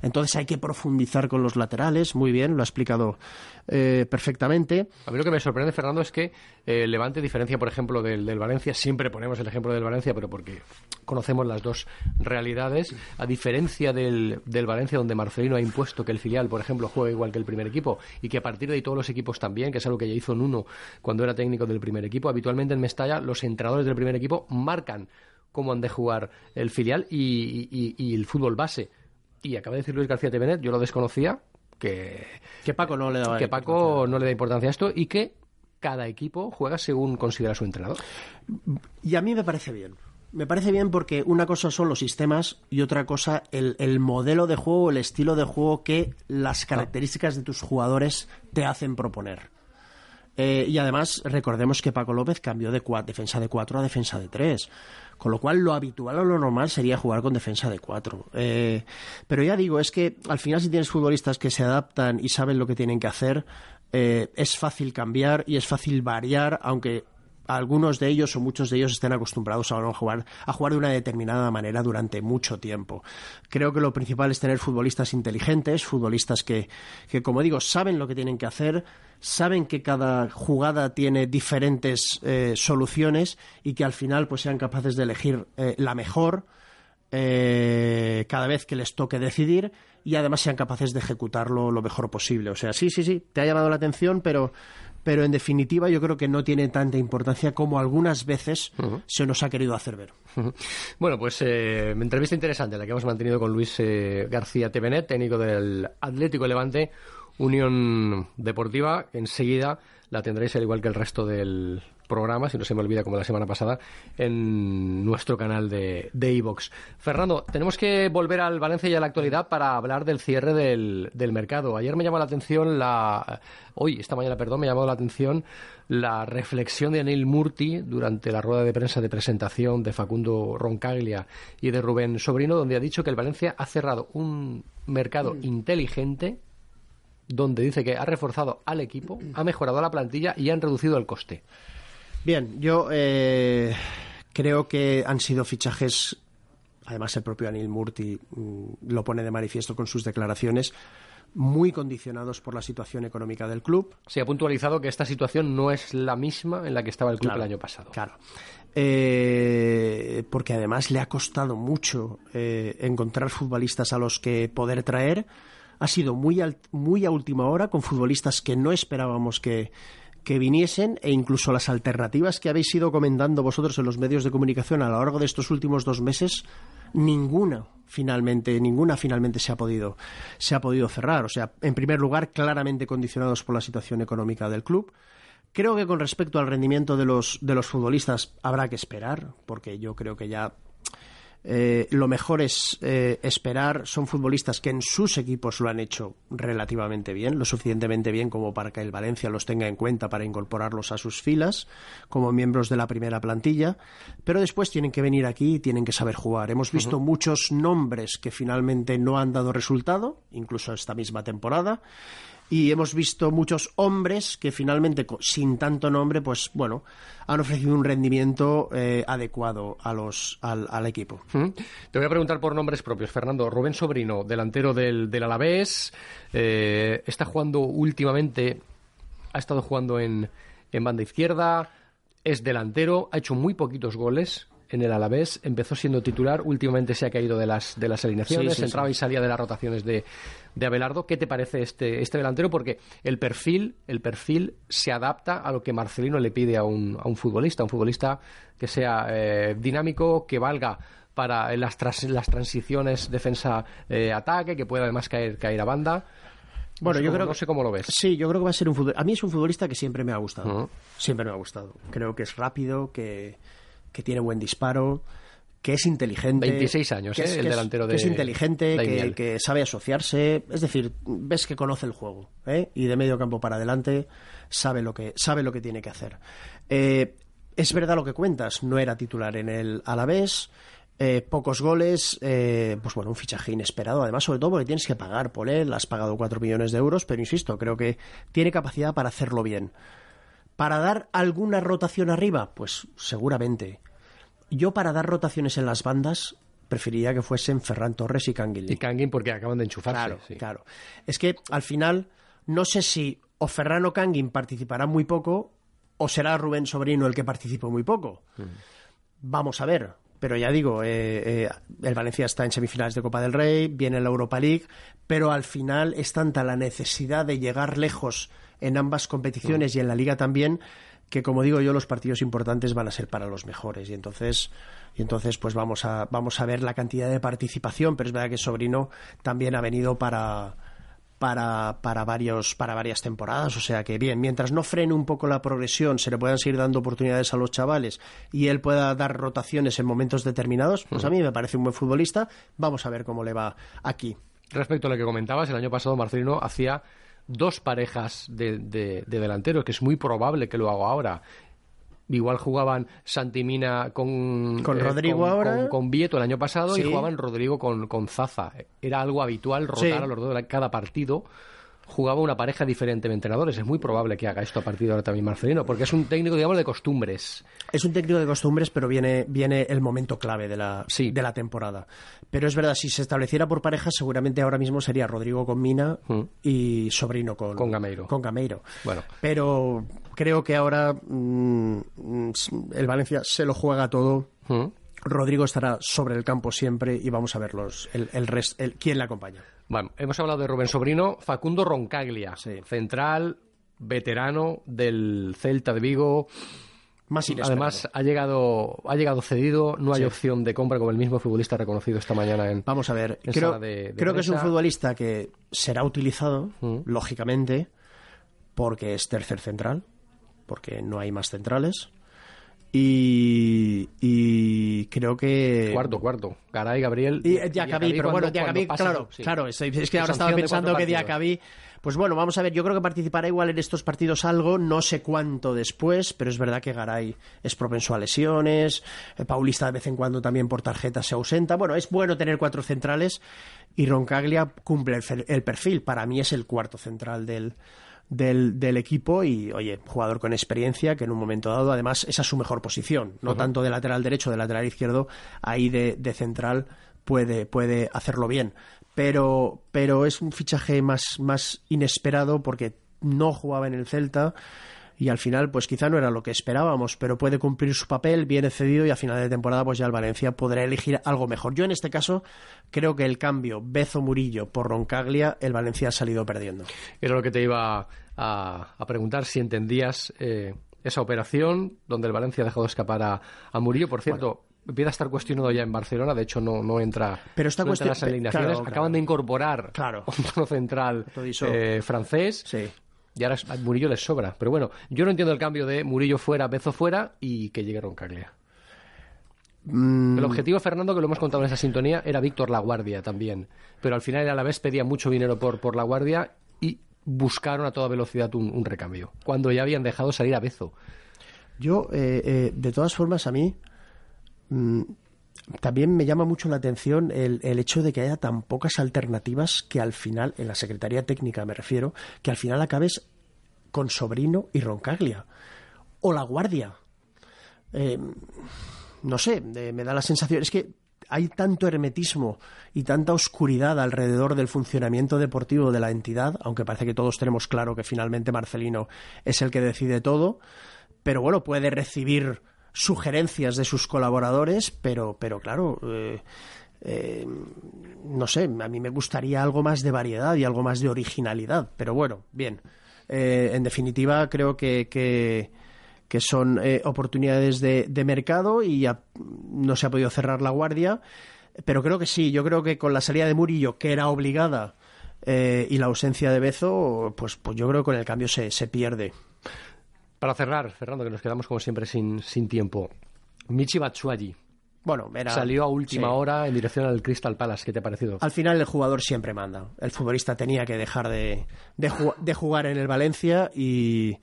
Entonces hay que profundizar con los laterales, muy bien, lo ha explicado eh, perfectamente. A mí lo que me sorprende, Fernando, es que eh, Levante, diferencia, por ejemplo, del, del Valencia, siempre ponemos el ejemplo del Valencia, pero porque conocemos las dos realidades, a diferencia del, del Valencia, donde Marcelino ha impuesto que el filial, por ejemplo, juegue igual que el primer equipo, y que a partir de ahí todos los equipos también, que es algo que ya hizo Nuno cuando era técnico del primer equipo, habitualmente en Mestalla los entrenadores del primer equipo marcan cómo han de jugar el filial y, y- y el fútbol base. Y acaba de decir Luis García Tevenet, yo lo desconocía, que Que Paco no le daba que Paco no le da importancia a esto y que cada equipo juega según considera su entrenador. Y a mí me parece bien. Me parece bien porque una cosa son los sistemas y otra cosa el, el modelo de juego, el estilo de juego que las características de tus jugadores te hacen proponer. Eh, y además, recordemos que Paco López cambió de cua- defensa de 4 a defensa de 3. Con lo cual, lo habitual o lo normal sería jugar con defensa de 4. pero ya digo, es que al final, si tienes futbolistas que se adaptan y saben lo que tienen que hacer, eh, es fácil cambiar y es fácil variar, aunque algunos de ellos o muchos de ellos estén acostumbrados a jugar, a jugar de una determinada manera durante mucho tiempo. Creo que lo principal es tener futbolistas inteligentes, futbolistas que, que como digo, saben lo que tienen que hacer, saben que cada jugada tiene diferentes eh, soluciones y que al final pues sean capaces de elegir eh, la mejor eh, cada vez que les toque decidir y además sean capaces de ejecutarlo lo mejor posible. O sea, sí, sí, sí, te ha llamado la atención, pero, pero en definitiva yo creo que no tiene tanta importancia como algunas veces se nos ha querido hacer ver. Bueno, pues eh, entrevista interesante la que hemos mantenido con Luis eh, García Tevenet, técnico del Atlético Levante, Unión Deportiva. Enseguida la tendréis al igual que el resto del programa, si no se me olvida como la semana pasada, en nuestro canal de iVox. Fernando, tenemos que volver al Valencia y a la actualidad para hablar del cierre del, del mercado. Ayer me llamó la atención la... Hoy, esta mañana, perdón, me llamó la atención la reflexión de Anil Murti durante la rueda de prensa de presentación de Facundo Roncaglia y de Rubén Sobrino, donde ha dicho que el Valencia ha cerrado un mercado Mm. inteligente donde dice que ha reforzado al equipo, ha mejorado la plantilla y han reducido el coste. Bien, yo eh, creo que han sido fichajes, además el propio Anil Murti mm, lo pone de manifiesto con sus declaraciones, muy condicionados por la situación económica del club. Se ha puntualizado que esta situación no es la misma en la que estaba el club Claro, el año pasado. Claro. Eh, porque además le ha costado mucho eh, encontrar futbolistas a los que poder traer. Ha sido muy, al- muy a última hora con futbolistas que no esperábamos que, que viniesen e incluso las alternativas que habéis ido comentando vosotros en los medios de comunicación a lo largo de estos últimos dos meses, ninguna finalmente, ninguna finalmente se ha podido, se ha podido cerrar. O sea, en primer lugar, claramente condicionados por la situación económica del club. Creo que con respecto al rendimiento de los, de los futbolistas habrá que esperar, porque yo creo que ya eh, lo mejor es eh, esperar. Son futbolistas que en sus equipos lo han hecho relativamente bien, lo suficientemente bien como para que el Valencia los tenga en cuenta para incorporarlos a sus filas como miembros de la primera plantilla. Pero después tienen que venir aquí y tienen que saber jugar. Hemos visto muchos nombres que finalmente no han dado resultado, incluso esta misma temporada. Y hemos visto muchos hombres que finalmente, sin tanto nombre, pues bueno, han ofrecido un rendimiento eh, adecuado a los, al, al equipo. Te voy a preguntar por nombres propios. Fernando, Rubén Sobrino, delantero del, del Alavés, eh, está jugando últimamente, ha estado jugando en, en banda izquierda, es delantero, ha hecho muy poquitos goles en el Alavés, empezó siendo titular, últimamente se ha caído de las, de las alineaciones, Sí, sí, entraba sí. y salía de las rotaciones de, de Abelardo. ¿Qué te parece este, este delantero? Porque el perfil, el perfil se adapta a lo que Marcelino le pide a un, a un futbolista, un futbolista que sea eh, dinámico, que valga para las, tras- las transiciones defensa-ataque, que pueda además caer, caer a banda. Bueno, no sé yo cómo- creo no sé cómo lo ves. Sí, yo creo que va a ser un futbolista. A mí es un futbolista que siempre me ha gustado. Siempre me ha gustado. Creo que es rápido, que, que tiene buen disparo, que es inteligente. 26 años, que ¿eh? es, el que es- delantero que es de inteligente, que, que sabe asociarse. Es decir, ves que conoce el juego. ¿eh? Y de medio campo para adelante sabe lo que, sabe lo que tiene que hacer. Eh, es verdad lo que cuentas. No era titular en el Alavés. eh, pocos goles, eh, pues bueno, un fichaje inesperado, además, sobre todo porque tienes que pagar por él, has pagado 4 millones de euros, pero insisto, creo que tiene capacidad para hacerlo bien. ¿Para dar alguna rotación arriba? Pues seguramente. Yo para dar rotaciones en las bandas preferiría que fuesen Ferran Torres y Canguilí. Y Kangin porque acaban de enchufarse. Claro, sí. claro. Es que al final no sé si o Ferran o Canguin participarán muy poco o será Rubén Sobrino el que participó muy poco. Vamos a ver. Pero ya digo, eh, eh, el Valencia está en semifinales de Copa del Rey, viene la Europa League, pero al final es tanta la necesidad de llegar lejos en ambas competiciones y en la Liga también, que como digo yo, los partidos importantes van a ser para los mejores. Y entonces, y entonces pues vamos a, vamos a ver la cantidad de participación, pero es verdad que Sobrino también ha venido para, para, para, varios, para varias temporadas. O sea que bien, mientras no frene un poco la progresión, se le puedan seguir dando oportunidades a los chavales y él pueda dar rotaciones en momentos determinados, pues a mí me parece un buen futbolista. Vamos a ver cómo le va aquí. Respecto a lo que comentabas, el año pasado Marcelino hacía dos parejas de, de- de delanteros, que es muy probable que lo haga ahora. Igual jugaban Santimina con, Con Rodrigo con, ahora. con- con Vieto el año pasado y jugaban Rodrigo con, con Zaza. Era algo habitual rotar Sí. a los dos de cada partido. Jugaba una pareja diferente de entrenadores. Es muy probable que haga esto a partir de ahora también Marcelino, porque es un técnico, digamos, de costumbres. Es un técnico de costumbres, pero viene, viene el momento clave de la, Sí. de la temporada. Pero es verdad, si se estableciera por parejas, seguramente ahora mismo sería Rodrigo con Mina Mm. y Sobrino con, Con Gameiro. Con Gameiro. Bueno. Pero creo que ahora mm, el Valencia se lo juega todo. ¿Mm? Rodrigo estará sobre el campo siempre y vamos a ver los, el, el rest- el- quién le acompaña. Bueno, hemos hablado de Rubén Sobrino, Facundo Roncaglia, Sí. central, veterano del Celta de Vigo. Más inesperado. Además, ha llegado, ha llegado cedido, no hay Sí. opción de compra, como el mismo futbolista reconocido esta mañana en. Vamos a ver, creo, sala de- de creo que es un futbolista que será utilizado, Mm. lógicamente, porque es tercer central, porque no hay más centrales. Y, y creo que Cuarto, cuarto. Garay, Gabriel. y eh, Diacabí, pero bueno, cuando- Diacabí, cuando pasa claro, sí. claro, es, es que ahora estaba pensando que. Diacabí, pues bueno, vamos a ver, yo creo que participará igual en estos partidos algo, no sé cuánto después, pero es verdad que Garay es propenso a lesiones, eh, Paulista de vez en cuando también por tarjeta se ausenta, bueno, es bueno tener cuatro centrales y Roncaglia cumple el, el perfil, para mí es el cuarto central del, del, del equipo y, oye, jugador con experiencia que en un momento dado, además, esa es su mejor posición, no tanto de lateral derecho, de lateral izquierdo, ahí de, de central puede, puede hacerlo bien. Pero, pero es un fichaje más, más inesperado porque no jugaba en el Celta y al final pues quizá no era lo que esperábamos, pero puede cumplir su papel, viene cedido y a final de temporada pues ya el Valencia podrá elegir algo mejor. Yo en este caso creo que el cambio Bezo Murillo por Roncaglia, el Valencia ha salido perdiendo. Era lo que te iba a, a preguntar si entendías eh, esa operación donde el Valencia ha dejado escapar a, a Murillo. Por cierto, empieza a estar cuestionado ya en Barcelona, de hecho no, no entra, Pero está no entra las alineaciones. claro, Acaban de incorporar Claro. un tono central eh, francés. Sí. Y ahora a Murillo les sobra. Pero bueno, yo no entiendo el cambio de Murillo fuera, Bezo fuera y que llegue Roncaglia. Mm, El objetivo, Fernando, que lo hemos contado en esa sintonía, era Víctor Laguardia también. Pero al final, a la vez, pedía mucho dinero por, por Laguardia y buscaron a toda velocidad un, un recambio. Cuando ya habían dejado salir a Bezo. Yo, eh, eh, de todas formas, a mí mm, también me llama mucho la atención el, el hecho de que haya tan pocas alternativas que al final, en la Secretaría Técnica me refiero, que al final acabes con Sobrino y Roncaglia. O La Guardia. Eh, no sé, eh, me da la sensación, es que hay tanto hermetismo y tanta oscuridad alrededor del funcionamiento deportivo de la entidad, aunque parece que todos tenemos claro que finalmente Marcelino es el que decide todo, pero bueno, puede recibir sugerencias de sus colaboradores, pero, pero claro, eh, eh, no sé, a mí me gustaría algo más de variedad y algo más de originalidad, pero bueno, bien. Eh, en definitiva, creo que, que, son eh, oportunidades de, de mercado y ya no se ha podido cerrar la guardia, pero creo que sí, yo creo que con la salida de Murillo, que era obligada, y la ausencia de Bezo, pues, pues yo creo que con el cambio se, se pierde. Para cerrar, Fernando, que nos quedamos como siempre sin, sin tiempo. Michi Batshuayi Bueno, era, salió a última sí. hora en dirección al Crystal Palace. ¿Qué te ha parecido? Al final el jugador siempre manda. El futbolista tenía que dejar de, de, ju- de jugar en el Valencia y,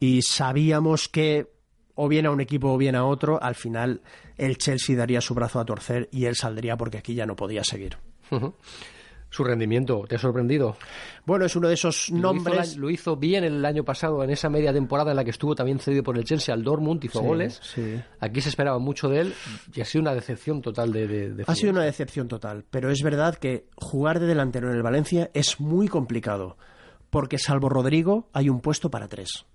y sabíamos que o bien a un equipo o bien a otro, al final el Chelsea daría su brazo a torcer y él saldría porque aquí ya no podía seguir. Su rendimiento, ¿te ha sorprendido? Bueno, es uno de esos Lo hizo, nombres... lo hizo bien el año pasado en esa media temporada en la que estuvo también cedido por el Chelsea al Dortmund, hizo Sí, goles. sí. Aquí se esperaba mucho de él y ha sido una decepción total de, de, de Ha sido una decepción total, pero es verdad que jugar de delantero en el Valencia es muy complicado, porque salvo Rodrigo hay un puesto para tres.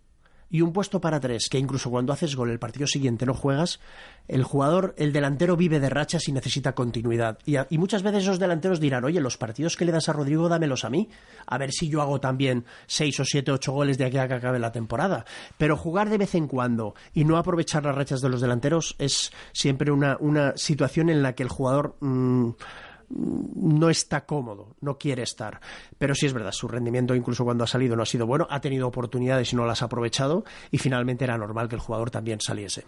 Y un puesto para tres, que incluso cuando haces gol el partido siguiente no juegas, el jugador, el delantero vive de rachas y necesita continuidad. Y, muchas veces esos delanteros dirán, oye, los partidos que le das a Rodrigo, dámelos a mí, a ver si yo hago también seis o siete, ocho goles de aquí a que acabe la temporada. Pero jugar de vez en cuando y no aprovechar las rachas de los delanteros es siempre una, una situación en la que el jugador mm, no está cómodo, no quiere estar. Pero sí es verdad, su rendimiento incluso cuando ha salido no ha sido bueno, ha tenido oportunidades y no las ha aprovechado y finalmente era normal que el jugador también saliese.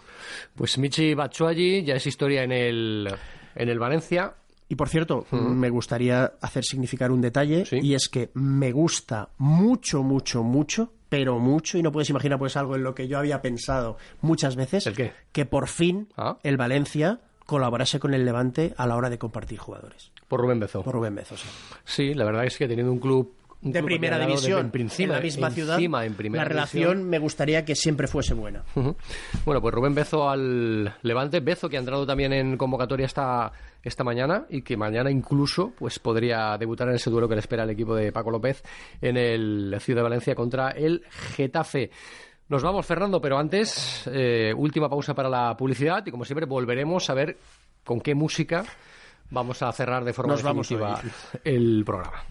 Pues Michi Batshuayi ya es historia en el, en el Valencia. Y por cierto, me gustaría hacer significar un detalle Sí. y es que me gusta mucho, mucho, mucho, pero mucho, y no puedes imaginar pues algo en lo que yo había pensado muchas veces, ¿El qué? que por fin Ah. el Valencia colaborase con el Levante a la hora de compartir jugadores. Por Rubén Bezo. Por Rubén Bezo, sí. Sí, la verdad es que teniendo un club un de club primera división, en, principio, en la misma ciudad, encima, en primera la división. relación me gustaría que siempre fuese buena. Bueno, pues Rubén Bezo al Levante. Bezo que ha entrado también en convocatoria esta, esta mañana y que mañana incluso pues podría debutar en ese duelo que le espera el equipo de Paco López en el Ciudad de Valencia contra el Getafe. Nos vamos, Fernando, pero antes, eh, última pausa para la publicidad y como siempre volveremos a ver con qué música vamos a cerrar de forma Nos definitiva el programa.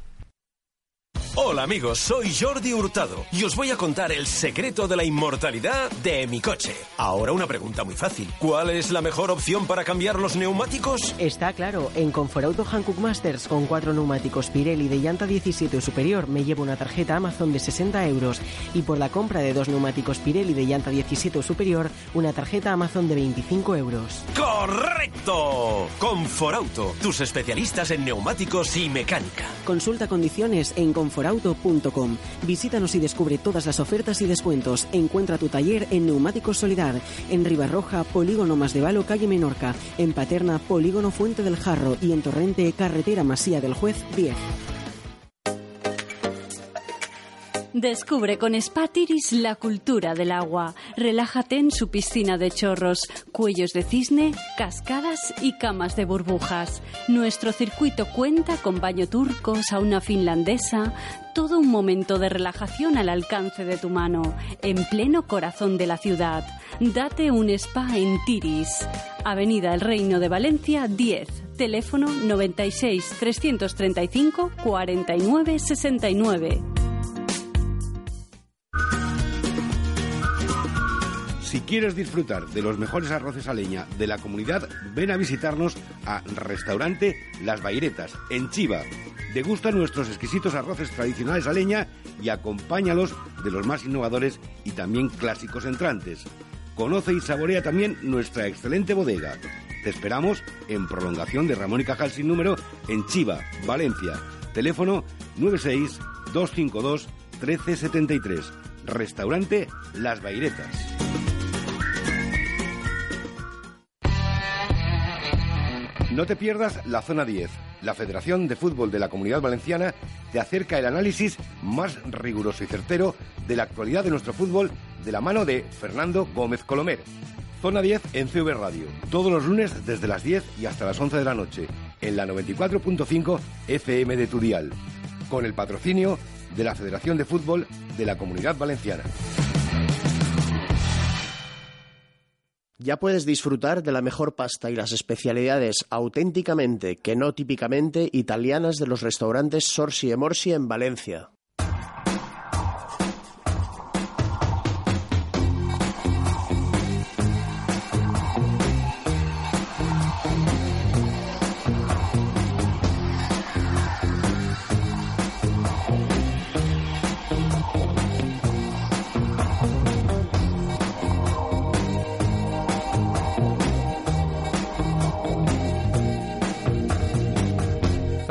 Hola amigos, soy Jordi Hurtado y os voy a contar el secreto de la inmortalidad de mi coche. Ahora una pregunta muy fácil. ¿Cuál es la mejor opción para cambiar los neumáticos? Está claro, en Conforauto Hankook Masters con cuatro neumáticos Pirelli de llanta 17 o superior me llevo una tarjeta Amazon de 60 euros y por la compra de dos neumáticos Pirelli de llanta 17 o superior una tarjeta Amazon de 25 euros. ¡Correcto! Conforauto, tus especialistas en neumáticos y mecánica. Consulta condiciones en conforauto auto.com. Visítanos y descubre todas las ofertas y descuentos. Encuentra tu taller en Neumáticos Solidar, en Ribarroja, Polígono Más de Valo, calle Menorca, en Paterna, Polígono Fuente del Jarro y en Torrente, Carretera Masía del Juez 10. Descubre con Spatiris la cultura del agua. Relájate en su piscina de chorros, cuellos de cisne, cascadas y camas de burbujas. Nuestro circuito cuenta con baño turco, sauna finlandesa, todo un momento de relajación al alcance de tu mano, en pleno corazón de la ciudad. Date un spa en Tiris. Avenida El Reino de Valencia 10. Teléfono 96 335 49 69. Si quieres disfrutar de los mejores arroces a leña de la comunidad, ven a visitarnos a Restaurante Las Bairetas, en Chiva. Degusta nuestros exquisitos arroces tradicionales a leña y acompáñalos de los más innovadores y también clásicos entrantes. Conoce y saborea también nuestra excelente bodega. Te esperamos en prolongación de Ramón y Cajal sin número en Chiva, Valencia. Teléfono 96 252 1373. Restaurante Las Bairetas. No te pierdas la Zona 10. La Federación de Fútbol de la Comunidad Valenciana te acerca el análisis más riguroso y certero de la actualidad de nuestro fútbol de la mano de Fernando Gómez Colomer. Zona 10 en CV Radio, todos los lunes desde las 10 y hasta las 11 de la noche, en la 94.5 FM de Tudial, con el patrocinio de la Federación de Fútbol de la Comunidad Valenciana. Ya puedes disfrutar de la mejor pasta y las especialidades auténticamente, que no típicamente, italianas de los restaurantes Sorsi e Morsi en Valencia.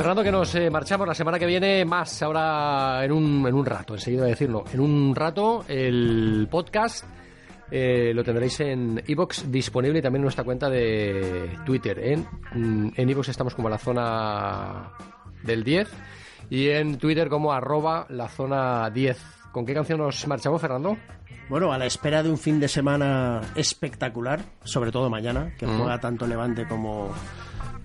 Fernando, que nos eh, marchamos la semana que viene más, ahora en un, en un rato, enseguida de decirlo. En un rato el podcast eh, lo tendréis en iBox disponible y también en nuestra cuenta de Twitter. En en iBox estamos como la zona del 10 y en Twitter como arroba la zona 10. ¿Con qué canción nos marchamos, Fernando? Bueno, a la espera de un fin de semana espectacular, sobre todo mañana, que Mm. juega tanto Levante como,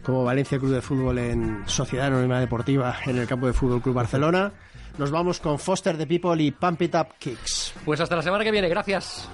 como Valencia Club de Fútbol en Sociedad Anónima Deportiva en el campo de Fútbol Club Barcelona. Nos vamos con Foster the People y Pump It Up Kicks. Pues hasta la semana que viene, gracias.